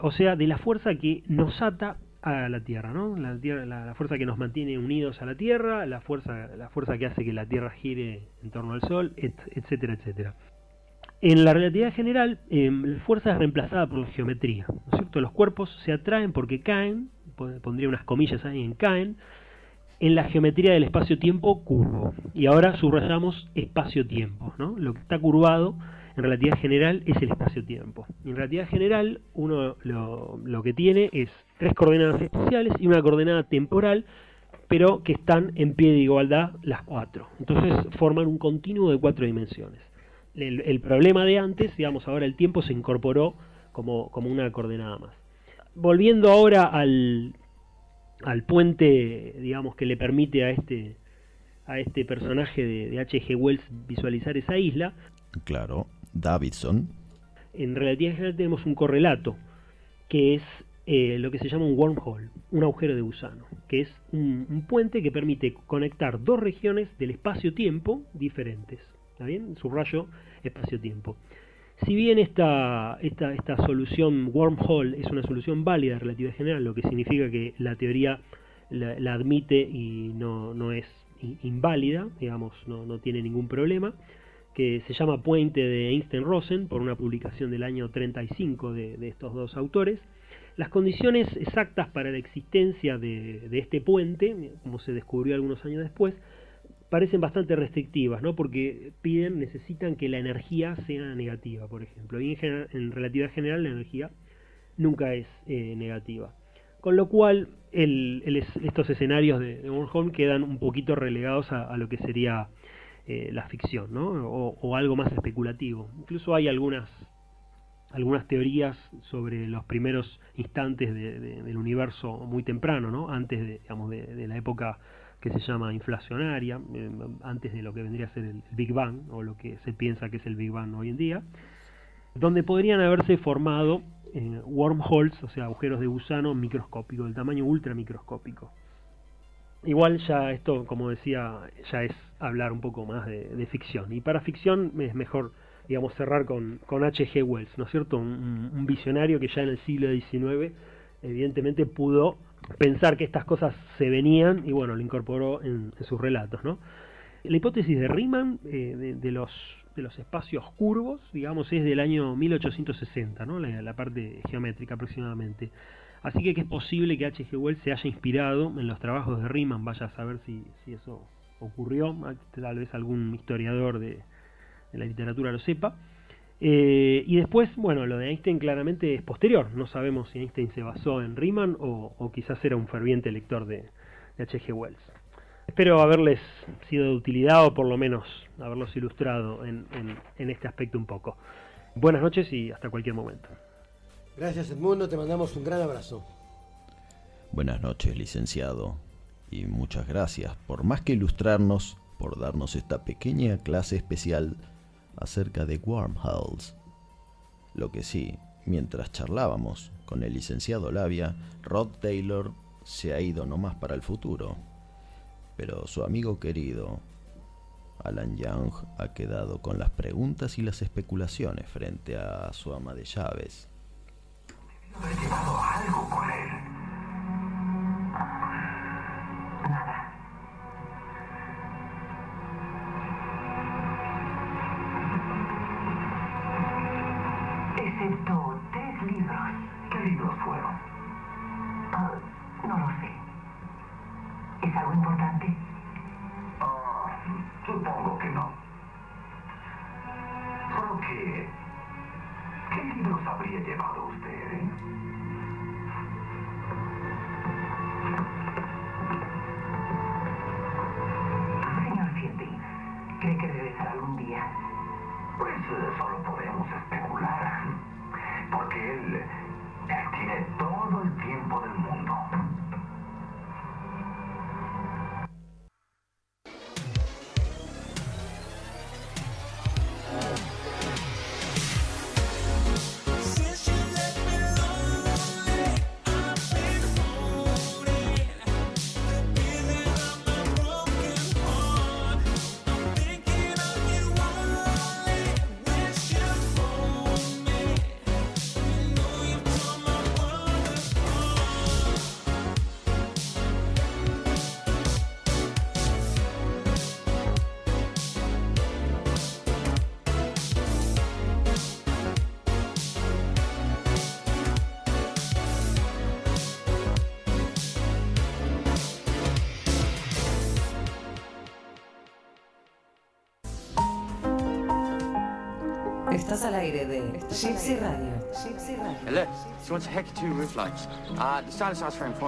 o sea, de la fuerza que nos ata a la Tierra, ¿no? La, fuerza que nos mantiene unidos a la Tierra, la fuerza, la fuerza que hace que la Tierra gire en torno al Sol, et, etcétera, etcétera. En la relatividad general, eh, la fuerza es reemplazada por geometría, ¿no es cierto? Los cuerpos se atraen porque caen, pondría unas comillas ahí en caen, en la geometría del espacio-tiempo curvo. Y ahora subrayamos espacio-tiempo, ¿no? Lo que está curvado en relatividad general es el espacio-tiempo. En relatividad general uno lo, que tiene es tres coordenadas espaciales y una coordenada temporal, pero que están en pie de igualdad las cuatro. Entonces forman un continuo de cuatro dimensiones. El, el problema de antes, digamos, ahora el tiempo se incorporó como, como una coordenada más. Volviendo ahora al, al puente, digamos, que le permite a este, a este personaje de, de H.G. Wells visualizar esa isla, Claro, Davidson. en relatividad general tenemos un correlato, que es eh, lo que se llama un wormhole, un agujero de gusano, que es un, puente que permite conectar dos regiones del espacio-tiempo diferentes. ¿Está bien? Subrayo espacio-tiempo. Si bien esta, esta, esta solución wormhole es una solución válida de relatividad general, lo que significa que la teoría la, admite y no, no es in- inválida, digamos, no, no tiene ningún problema, que se llama Puente de Einstein-Rosen, por una publicación del año 35 de, de estos dos autores. Las condiciones exactas para la existencia de, este puente, como se descubrió algunos años después, parecen bastante restrictivas, ¿no? Porque piden, necesitan que la energía sea negativa, por ejemplo. Y en, relatividad general la energía nunca es eh, negativa. Con lo cual, estos escenarios de, de quedan un poquito relegados a, a lo que sería eh, la ficción, ¿no? O, o algo más especulativo. Incluso hay algunas algunas teorías sobre los primeros instantes de- de- del universo muy temprano, ¿no? Antes de, digamos, de, la época que se llama inflacionaria, eh, antes de lo que vendría a ser el Big Bang, o lo que se piensa que es el Big Bang hoy en día, donde podrían haberse formado eh, wormholes, o sea, agujeros de gusano microscópicos, del tamaño ultramicroscópico. Igual ya esto, como decía, ya es hablar un poco más de ficción. Y para ficción es mejor, digamos, cerrar con, con H.G. Wells, ¿no es cierto? Un, visionario que ya en el siglo XIX evidentemente pudo pensar que estas cosas se venían y bueno, lo incorporó en, en sus relatos, ¿no? La hipótesis de Riemann eh, de, de los de los espacios curvos, digamos, es del año 1860, ¿no? La, la parte geométrica aproximadamente. Así que, que es posible que H.G. Wells se haya inspirado en los trabajos de Riemann, vaya a saber si, si eso ocurrió, tal vez algún historiador de, de la literatura lo sepa. Eh, y después, bueno, lo de Einstein claramente es posterior, no sabemos si Einstein se basó en Riemann o, o quizás era un ferviente lector de, de H.G. Wells. Espero haberles sido de utilidad o por lo menos haberlos ilustrado en, en- en este aspecto un poco. Buenas noches y hasta cualquier momento. Gracias Edmundo, te mandamos un gran abrazo. Buenas noches, licenciado. Y muchas gracias por más que ilustrarnos, por darnos esta pequeña clase especial acerca de wormholes. Lo que sí, mientras charlábamos con el licenciado Labia, Rod Taylor se ha ido nomás para el futuro. Pero su amigo querido, Alan Young, ha quedado con las preguntas y las especulaciones frente a su ama de llaves. haber llevado algo con él.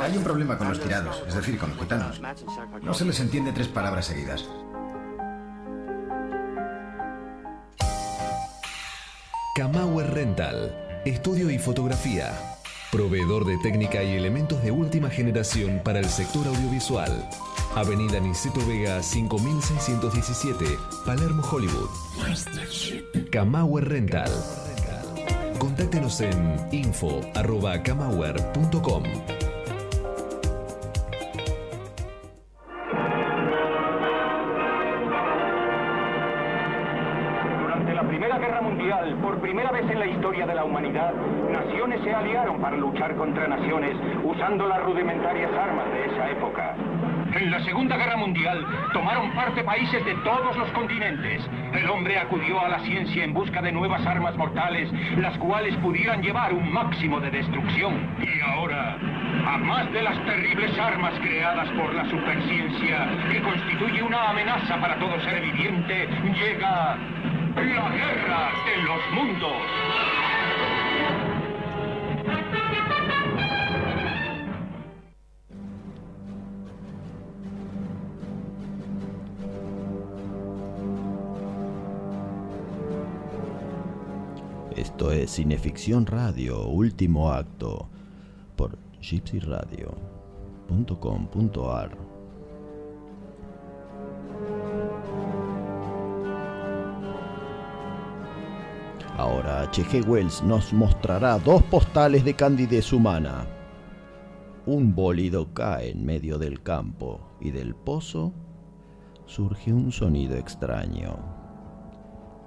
Hay un problema con los tirados, es decir, con los gitanos. No se les entiende tres palabras seguidas. Camauer Rental. estudio y fotografía. Proveedor de técnica y elementos de última generación para el sector audiovisual. Avenida Niceto Vega 5617, Palermo, Hollywood. Camauer Rental. Contáctenos en info.camauer.com. Durante la Primera Guerra Mundial, por primera vez en la historia de la humanidad, aliaron para luchar contra naciones usando las rudimentarias armas de esa época. En la Segunda Guerra Mundial tomaron parte países de todos los continentes. El hombre acudió a la ciencia en busca de nuevas armas mortales, las cuales pudieran llevar un máximo de destrucción. Y ahora, a más de las terribles armas creadas por la superciencia, que constituye una amenaza para todo ser viviente, llega la guerra de los mundos. Esto es Cineficción Radio, último acto, por gypsyradio.com.ar. Ahora H.G. Wells nos mostrará dos postales de candidez humana. Un bólido cae en medio del campo y del pozo surge un sonido extraño.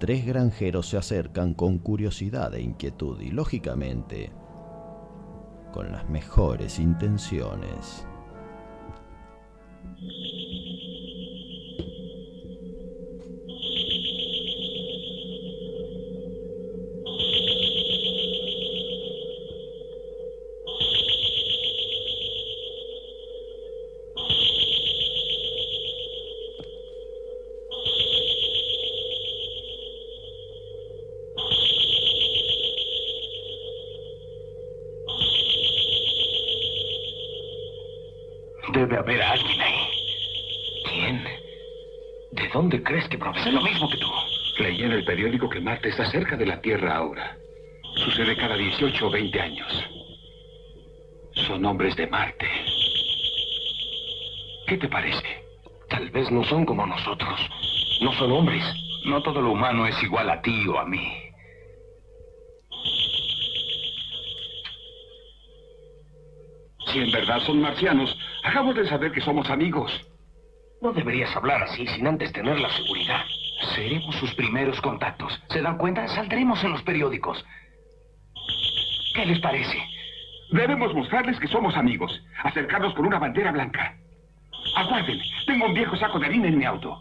Tres granjeros se acercan con curiosidad e inquietud y, lógicamente, con las mejores intenciones. ¿De dónde crees que proviene? Sé lo mismo que tú. Leí en el periódico que Marte está cerca de la Tierra ahora. Sucede cada 18 o 20 años. Son hombres de Marte. ¿Qué te parece? Tal vez no son como nosotros. No son hombres. No todo lo humano es igual a ti o a mí. Si en verdad son marcianos, acabo de saber que somos amigos. No deberías hablar así sin antes tener la seguridad. Seremos sus primeros contactos. ¿Se dan cuenta? Saldremos en los periódicos. ¿Qué les parece? Debemos mostrarles que somos amigos. Acercarnos con una bandera blanca. Aguarden. Tengo un viejo saco de harina en mi auto.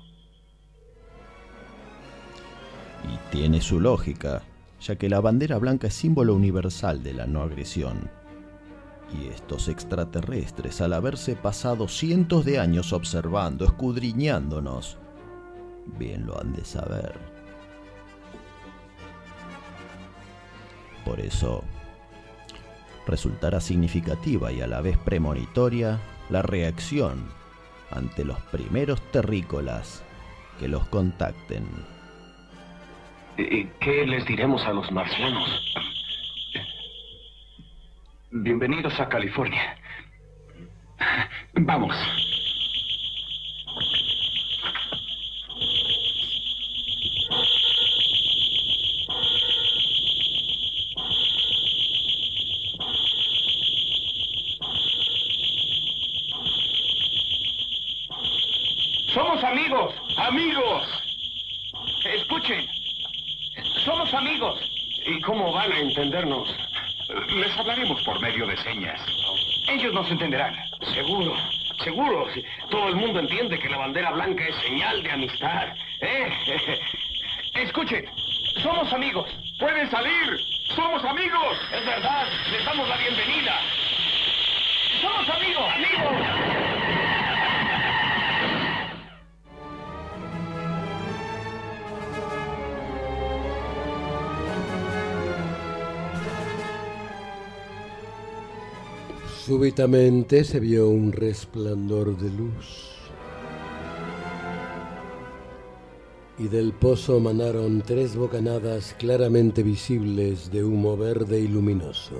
Y tiene su lógica, ya que la bandera blanca es símbolo universal de la no agresión. Y estos extraterrestres, al haberse pasado cientos de años observando, escudriñándonos, bien lo han de saber. Por eso, resultará significativa y a la vez premonitoria la reacción ante los primeros terrícolas que los contacten. ¿Y qué les diremos a los marcianos? Bienvenidos a California. Vamos. Somos amigos, amigos. Escuchen, somos amigos. ¿Y cómo van a entendernos? Les hablaremos por medio de señas. Ellos nos entenderán. Seguro, seguro. Todo el mundo entiende que la bandera blanca es señal de amistad. ¿eh? [laughs] Escuchen, somos amigos. ¡Pueden salir! ¡Somos amigos! Es verdad, les damos la bienvenida. Somos amigos, amigos. Súbitamente se vio un resplandor de luz. y del pozo manaron tres bocanadas claramente visibles de humo verde y luminoso,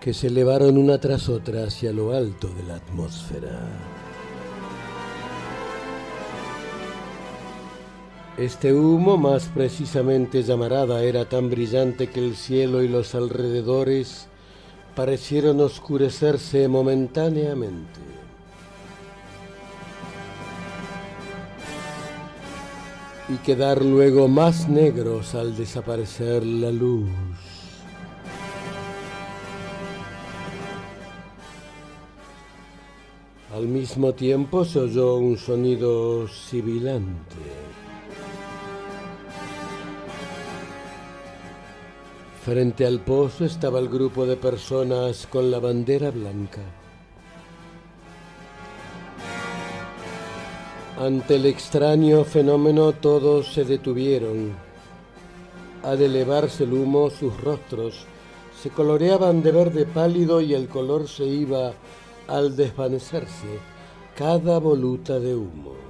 que se elevaron una tras otra hacia lo alto de la atmósfera. Este humo, más precisamente llamarada, era tan brillante que el cielo y los alrededores parecieron oscurecerse momentáneamente. y quedar luego más negros al desaparecer la luz. Al mismo tiempo se oyó un sonido sibilante. Frente al pozo estaba el grupo de personas con la bandera blanca. Ante el extraño fenómeno todos se detuvieron. Al elevarse el humo, sus rostros se coloreaban de verde pálido y el color se iba al desvanecerse cada voluta de humo.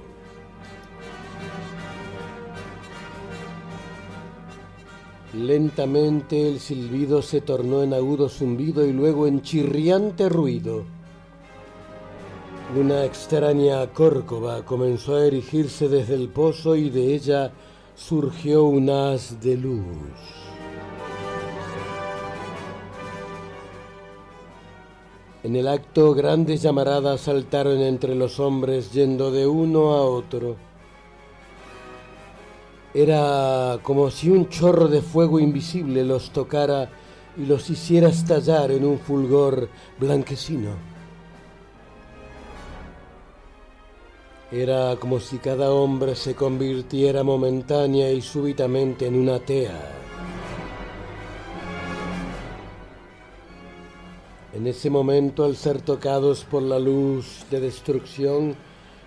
Lentamente el silbido se tornó en agudo zumbido y luego en chirriante ruido. Una extraña córcova comenzó a erigirse desde el pozo y de ella surgió un haz de luz. En el acto grandes llamaradas saltaron entre los hombres yendo de uno a otro. Era como si un chorro de fuego invisible los tocara y los hiciera estallar en un fulgor blanquecino. Era como si cada hombre se convirtiera momentánea y súbitamente en una tea. En ese momento, al ser tocados por la luz de destrucción,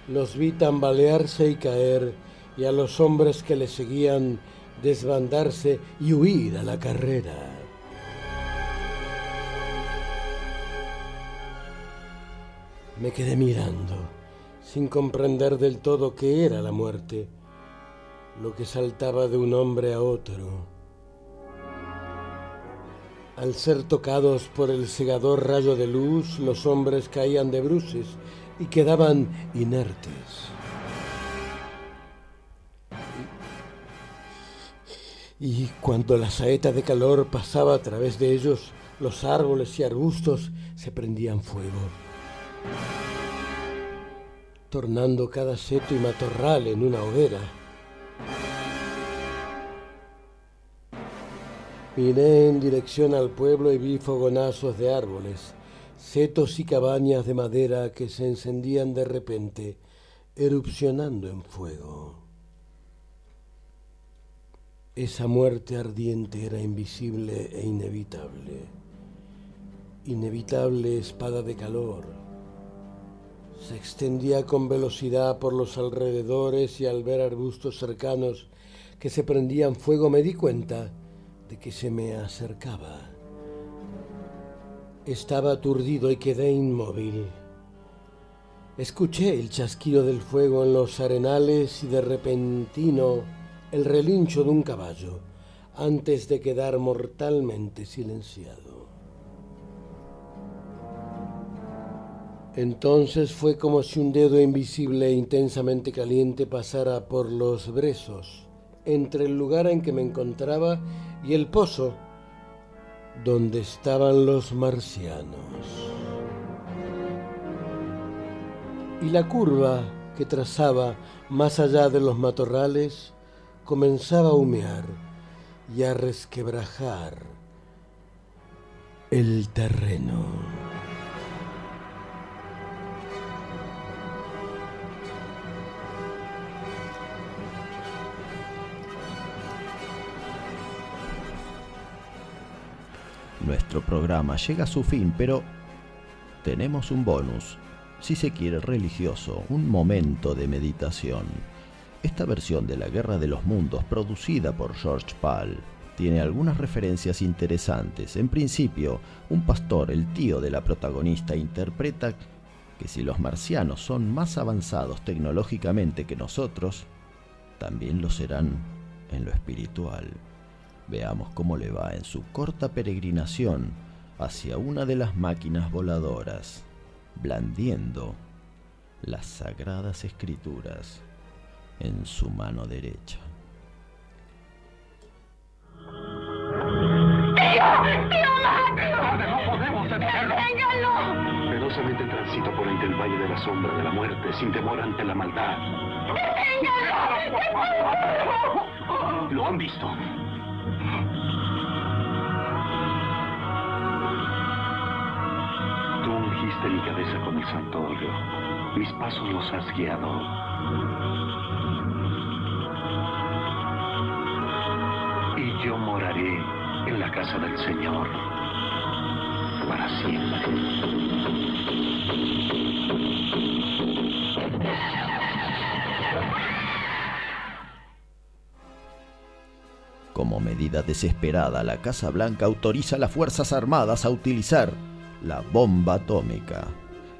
los vi tambalearse y caer, y a los hombres que le seguían desbandarse y huir a la carrera. Me quedé mirando, sin comprender del todo qué era la muerte, lo que saltaba de un hombre a otro. Al ser tocados por el cegador rayo de luz, los hombres caían de bruces y quedaban inertes. Y cuando la saeta de calor pasaba a través de ellos, los árboles y arbustos se prendían fuego, tornando cada seto y matorral en una hoguera. Miré en dirección al pueblo y vi fogonazos de árboles, setos y cabañas de madera que se encendían de repente, erupcionando en fuego. Esa muerte ardiente era invisible e inevitable. Inevitable espada de calor. Se extendía con velocidad por los alrededores y al ver arbustos cercanos que se prendían fuego me di cuenta de que se me acercaba. Estaba aturdido y quedé inmóvil. Escuché el chasquido del fuego en los arenales y de repentino el relincho de un caballo antes de quedar mortalmente silenciado. Entonces fue como si un dedo invisible e intensamente caliente pasara por los brezos entre el lugar en que me encontraba y el pozo donde estaban los marcianos. Y la curva que trazaba más allá de los matorrales comenzaba a humear y a resquebrajar el terreno. Nuestro programa llega a su fin, pero tenemos un bonus, si se quiere religioso, un momento de meditación. Esta versión de La Guerra de los Mundos, producida por George Pal, tiene algunas referencias interesantes. En principio, un pastor, el tío de la protagonista, interpreta que si los marcianos son más avanzados tecnológicamente que nosotros, también lo serán en lo espiritual. Veamos cómo le va en su corta peregrinación hacia una de las máquinas voladoras, blandiendo las sagradas escrituras en su mano derecha. ¡No podemos detenerlo! ¡Deténganlo! Ferozmente transito por entre el valle de la sombra de la muerte, sin temor ante la maldad. Lo han visto. Tú ungiste mi cabeza con el santo óleo. Mis pasos los has guiado. Yo moraré en la casa del Señor para Como medida desesperada, la Casa Blanca autoriza a las Fuerzas Armadas a utilizar la bomba atómica.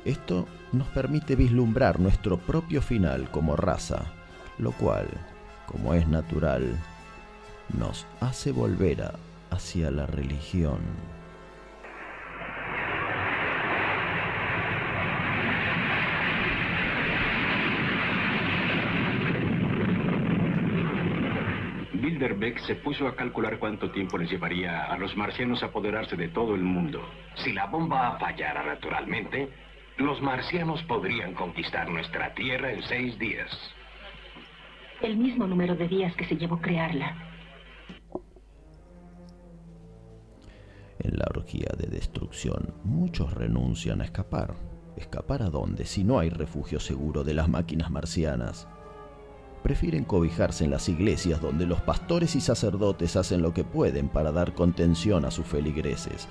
Esto nos permite vislumbrar nuestro propio final como raza, lo cual, como es natural, nos hace volver a- hacia la religión. Bilderbeck se puso a calcular cuánto tiempo les llevaría a los marcianos apoderarse de todo el mundo. Si la bomba fallara naturalmente, los marcianos podrían conquistar nuestra Tierra en seis días. El mismo número de días que se llevó crearla. En la orgía de destrucción, muchos renuncian a escapar. ¿Escapar a dónde si no hay refugio seguro de las máquinas marcianas? Prefieren cobijarse en las iglesias donde los pastores y sacerdotes hacen lo que pueden para dar contención a sus feligreses.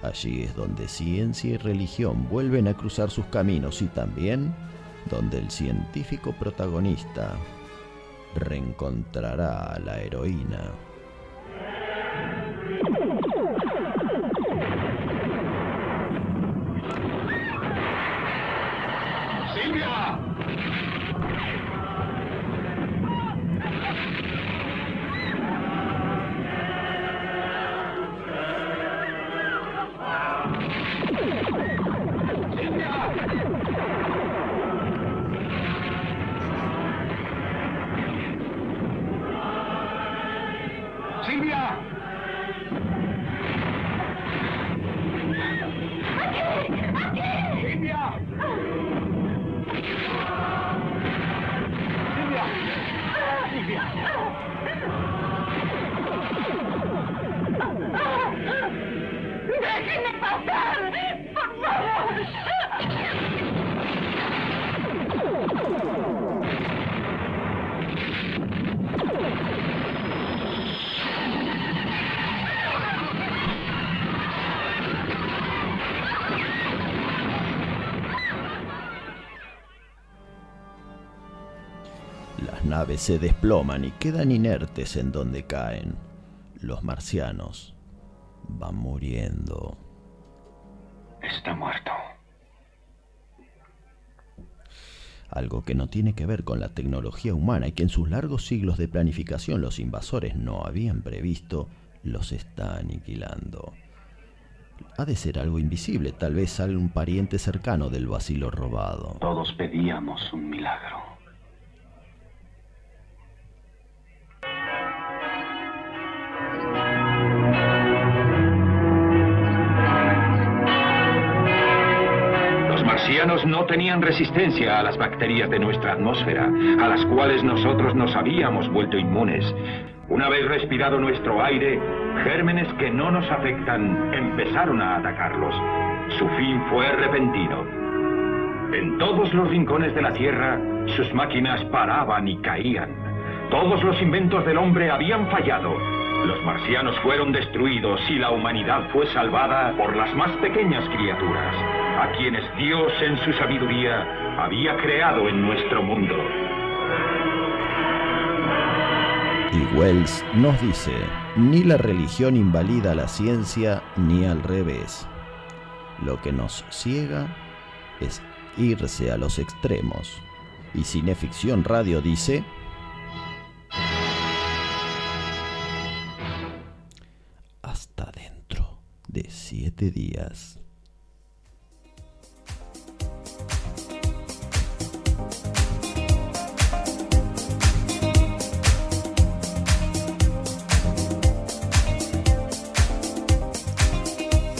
Allí es donde ciencia y religión vuelven a cruzar sus caminos y también donde el científico protagonista reencontrará a la heroína. Silvia, Se desploman y quedan inertes en donde caen. Los marcianos van muriendo. Está muerto. Algo que no tiene que ver con la tecnología humana y que en sus largos siglos de planificación los invasores no habían previsto, los está aniquilando. Ha de ser algo invisible, tal vez algún pariente cercano del vacilo robado. Todos pedíamos un milagro. No tenían resistencia a las bacterias de nuestra atmósfera, a las cuales nosotros nos habíamos vuelto inmunes. Una vez respirado nuestro aire, gérmenes que no nos afectan empezaron a atacarlos. Su fin fue repentino. En todos los rincones de la Tierra, sus máquinas paraban y caían. Todos los inventos del hombre habían fallado. Los marcianos fueron destruidos y la humanidad fue salvada por las más pequeñas criaturas, a quienes Dios en su sabiduría había creado en nuestro mundo. Y Wells nos dice, ni la religión invalida la ciencia ni al revés. Lo que nos ciega es irse a los extremos. Y Cineficción Radio dice, de siete días.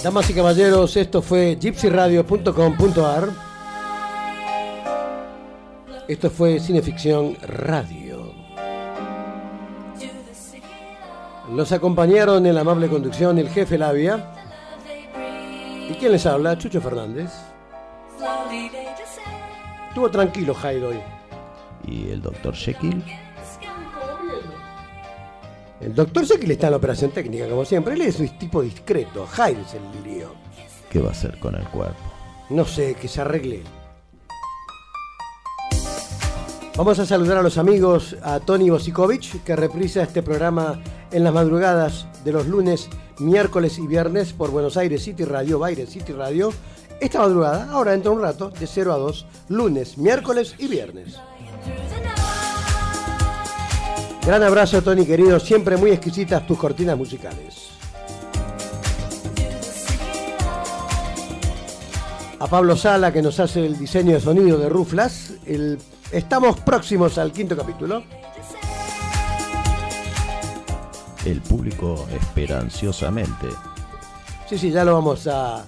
Damas y caballeros, esto fue gypsyradio.com.ar. Esto fue Cineficción Radio. Los acompañaron en la amable conducción el jefe Labia. ¿Y quién les habla? Chucho Fernández. Estuvo tranquilo Jairo hoy. ¿Y el doctor Jekyll? El doctor Jekyll está en la operación técnica, como siempre. Él es un tipo discreto. Jairo es el lío. ¿Qué va a hacer con el cuerpo? No sé, que se arregle. Vamos a saludar a los amigos, a Tony Bosikovic, que reprisa este programa en las madrugadas de los lunes, miércoles y viernes por Buenos Aires City Radio, Baires City Radio. Esta madrugada, ahora dentro de un rato, de 0 a 2, lunes, miércoles y viernes. Gran abrazo, Tony querido, siempre muy exquisitas tus cortinas musicales. A Pablo Sala, que nos hace el diseño de sonido de Ruflas. Estamos próximos al quinto capítulo. El público espera ansiosamente. Sí, sí, ya lo vamos a,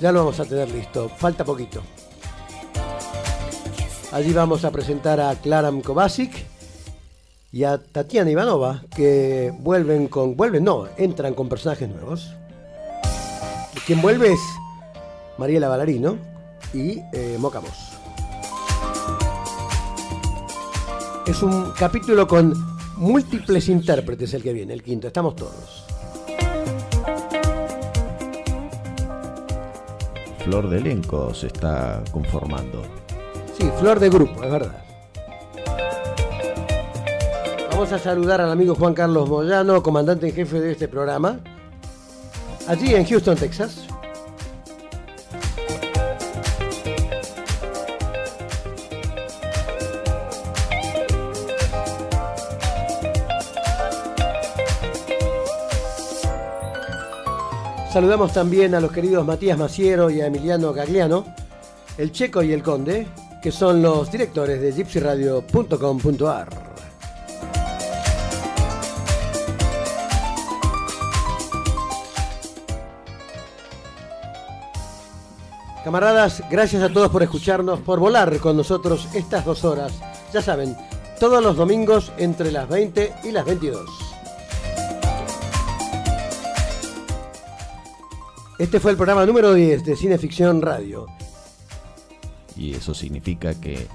ya lo vamos a tener listo. Falta poquito. Allí vamos a presentar a Klaram Kovacic y a Tatiana Ivanova, que vuelven con, vuelven, no, entran con personajes nuevos. Quien vuelve es Mariela Ballarino y eh, Moca Moss. Es un capítulo con múltiples intérpretes el que viene, el quinto. Estamos todos. Flor de elenco se está conformando. Sí, flor de grupo, es verdad. Vamos a saludar al amigo Juan Carlos Moyano, comandante en jefe de este programa, allí en Houston, Texas. Saludamos también a los queridos Matías Maciero y a Emiliano Gagliano, el Checo y el Conde, que son los directores de gypsyradio.com.ar. Camaradas, gracias a todos por escucharnos, por volar con nosotros estas dos horas. Ya saben, todos los domingos entre las 20 y las 22. Este fue el programa número 10 de Cineficción Radio. Y eso significa que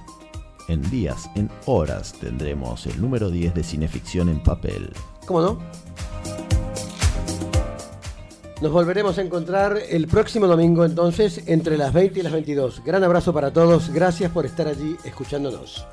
en días, en horas, tendremos el número 10 de cineficción en papel. ¿Cómo no? Nos volveremos a encontrar el próximo domingo entonces entre las 20 y las 22. Gran abrazo para todos, gracias por estar allí escuchándonos.